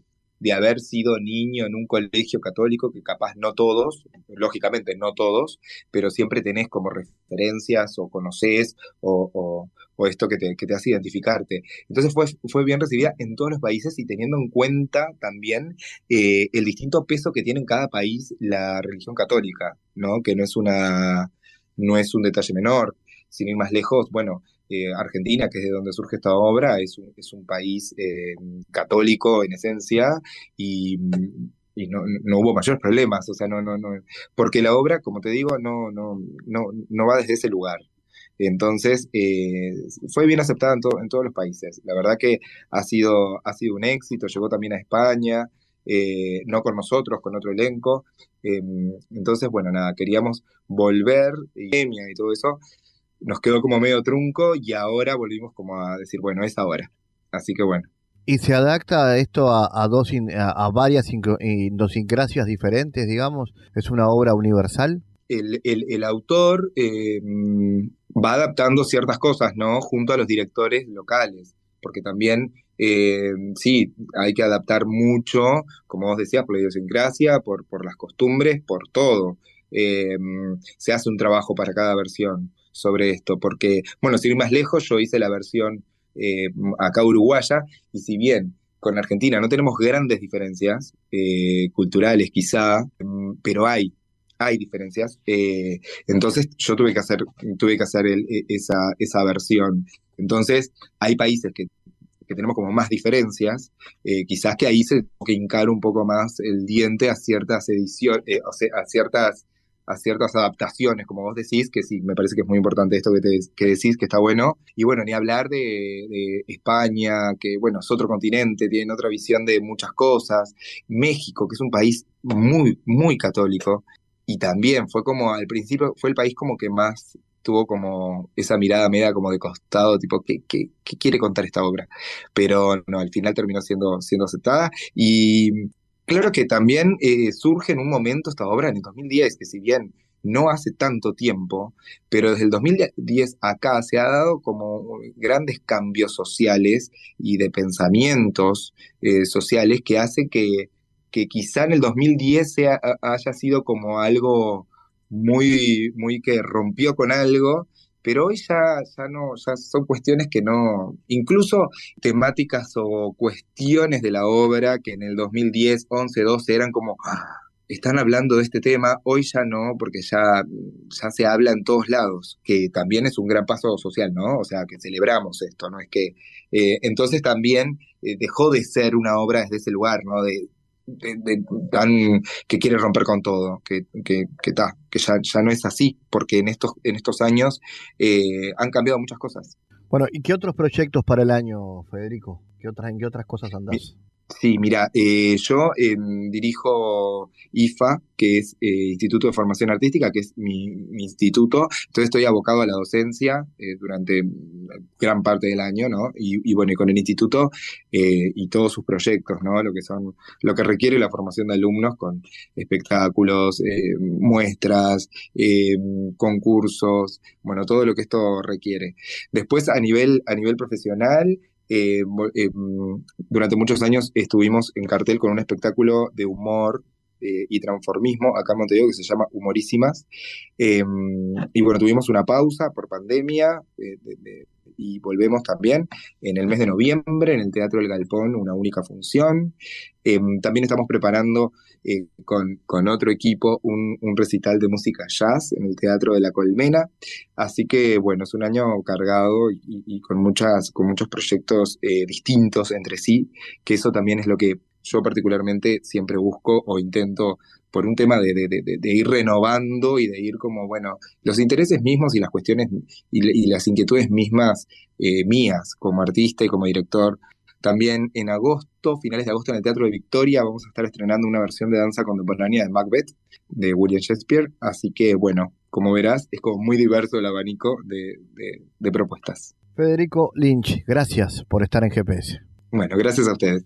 haber sido niño en un colegio católico, que capaz no todos, lógicamente no todos, pero siempre tenés como referencias o conoces o, esto que te, que te, hace identificarte. Entonces fue, fue bien recibida en todos los países y teniendo en cuenta también eh, el distinto peso que tiene en cada país la religión católica, ¿no? Que no es una no es un detalle menor. Sin ir más lejos, bueno, eh, Argentina, que es de donde surge esta obra, es un, es un país eh, católico en esencia y, no, hubo mayores problemas, o sea, no, no, no, porque la obra, como te digo, no, no, no, no va desde ese lugar. Entonces, eh, fue bien aceptada en, en, todos los países. La verdad que ha sido, ha sido un éxito, llegó también a España, no con nosotros, con otro elenco. Em, entonces, bueno, nada, queríamos volver, y todo eso, nos quedó como medio trunco y ahora volvimos como a decir, bueno, es ahora. Así que bueno. ¿Y se adapta esto a, dos a, varias idiosincrasias diferentes, digamos? ¿Es una obra universal? El, autor eh, va adaptando ciertas cosas, ¿no? Junto a los directores locales, porque también, eh, sí, hay que adaptar mucho, como vos decías, por la idiosincrasia, por, por las costumbres, por todo. Eh, se hace un trabajo para cada versión sobre esto, porque, bueno, sin ir más lejos, yo hice la versión eh, acá uruguaya, y si bien con Argentina no tenemos grandes diferencias eh, culturales quizá, mm, pero hay, hay diferencias. Eh, entonces yo tuve que hacer, tuve que hacer e, esa, esa versión. Entonces hay países que, que tenemos como más diferencias, quizás que ahí se que hincar un poco más el diente a ciertas ediciones, a ciertas a ciertas adaptaciones, como vos decís, que sí, me parece que es muy importante esto que, te, que decís, que está bueno. Y bueno, ni hablar de, España, que bueno, es otro continente, tiene otra visión de muchas cosas. México, que es un país muy, muy católico. Y también fue como, al principio, fue el país como que más tuvo como esa mirada media como de costado, tipo, ¿qué, qué, qué quiere contar esta obra? Pero no, al final terminó siendo, siendo aceptada. Y Claro que también eh, surge en un momento esta obra en el 2010, que si bien no hace tanto tiempo, pero desde el 2010 acá se ha dado como grandes cambios sociales y de pensamientos eh, sociales que hace que, que quizá en el 2010 sea, haya sido como algo muy, muy que rompió con algo, pero hoy ya, ya no, ya son cuestiones que no, incluso temáticas o cuestiones de la obra que en el 2010, 11, 12 eran como, ah, están hablando de este tema, hoy ya no, porque ya, ya se habla en todos lados, que también es un gran paso social, ¿no? O sea, que celebramos esto, ¿no? Es que, eh, entonces también eh, dejó de ser una obra desde ese lugar, ¿no? De, tan que quiere romper con todo, que, que, que, que ya, ya no es así, porque en estos, en estos años eh, han cambiado muchas cosas. Bueno, ¿y qué otros proyectos para el año, Federico? ¿Qué otras, ¿En qué otras cosas andás? Sí, mira, eh, yo em, dirijo IFA, que es eh, Instituto de Formación Artística, que es mi, instituto. Entonces estoy abocado a la docencia eh, durante gran parte del año, ¿no? Y, bueno, y con el instituto y todos sus proyectos, ¿no? Lo que son, lo que requiere la formación de alumnos con espectáculos, muestras, concursos, bueno, todo lo que esto requiere. Después, a nivel, a nivel profesional, eh, eh, durante muchos años estuvimos en cartel con un espectáculo de humor eh, y transformismo acá en Montevideo que se llama Humorísimas. y bueno, tuvimos una pausa por pandemia y volvemos también en el mes de noviembre en el Teatro del Galpón, una única función. también estamos preparando eh, con, con, otro equipo un, recital de música jazz en el Teatro de la Colmena. Así que bueno, es un año cargado y, con, muchas, con muchos proyectos eh, distintos entre sí, que eso también es lo que yo particularmente siempre busco o intento por un tema de, de, ir renovando y de ir como, bueno, los intereses mismos y las cuestiones y, las inquietudes mismas eh, mías como artista y como director también en agosto, finales de agosto, en el Teatro de Victoria, vamos a estar estrenando una versión de danza contemporánea de Macbeth, de William Shakespeare. Así que, bueno, como verás, es como muy diverso el abanico de, de propuestas. Federico Lynch, gracias por estar en GPS. Bueno, gracias a ustedes.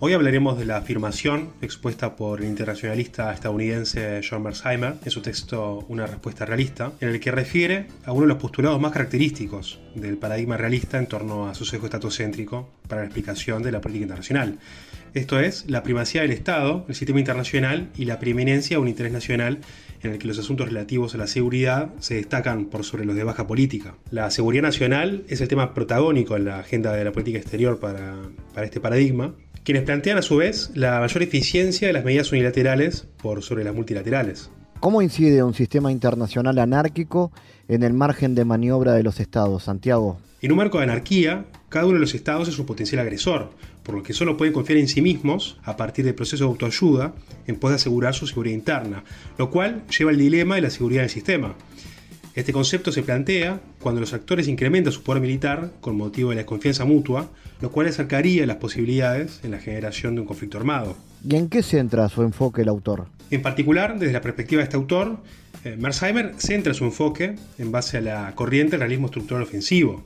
Hoy hablaremos de la afirmación expuesta por el internacionalista estadounidense John Mersheimer en su texto Una respuesta realista, en el que refiere a uno de los postulados más característicos del paradigma realista en torno a su sesgo estatocéntrico para la explicación de la política internacional. Esto es, la primacía del Estado, el sistema internacional y la preeminencia de un interés nacional en el que los asuntos relativos a la seguridad se destacan por sobre los de baja política. La seguridad nacional es el tema protagónico en la agenda de la política exterior para, para este paradigma, quienes plantean a su vez la mayor eficiencia de las medidas unilaterales por sobre las multilaterales. ¿Cómo incide un sistema internacional anárquico en el margen de maniobra de los estados, Santiago? En un marco de anarquía, cada uno de los estados es un potencial agresor, por lo que solo pueden confiar en sí mismos a partir del proceso de autoayuda en pos de asegurar su seguridad interna, lo cual lleva al dilema de la seguridad del sistema. Este concepto se plantea cuando los actores incrementan su poder militar con motivo de la desconfianza mutua, lo cual acercaría las posibilidades en la generación de un conflicto armado. ¿Y en qué centra su enfoque el autor? En particular, desde la perspectiva de este autor, eh, Mersheimer centra su enfoque en base a la corriente del realismo estructural ofensivo.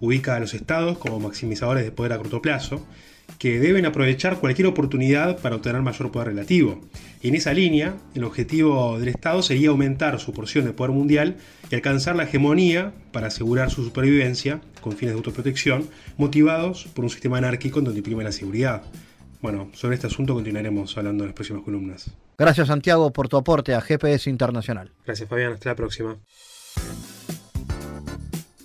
Ubica a los estados como maximizadores de poder a corto plazo que deben aprovechar cualquier oportunidad para obtener mayor poder relativo. Y en esa línea, el objetivo del Estado sería aumentar su porción de poder mundial y alcanzar la hegemonía para asegurar su supervivencia con fines de autoprotección, motivados por un sistema anárquico en donde imprime la seguridad. Bueno, sobre este asunto continuaremos hablando en las próximas columnas. Gracias Santiago por tu aporte a GPS Internacional. Gracias Fabián, hasta la próxima.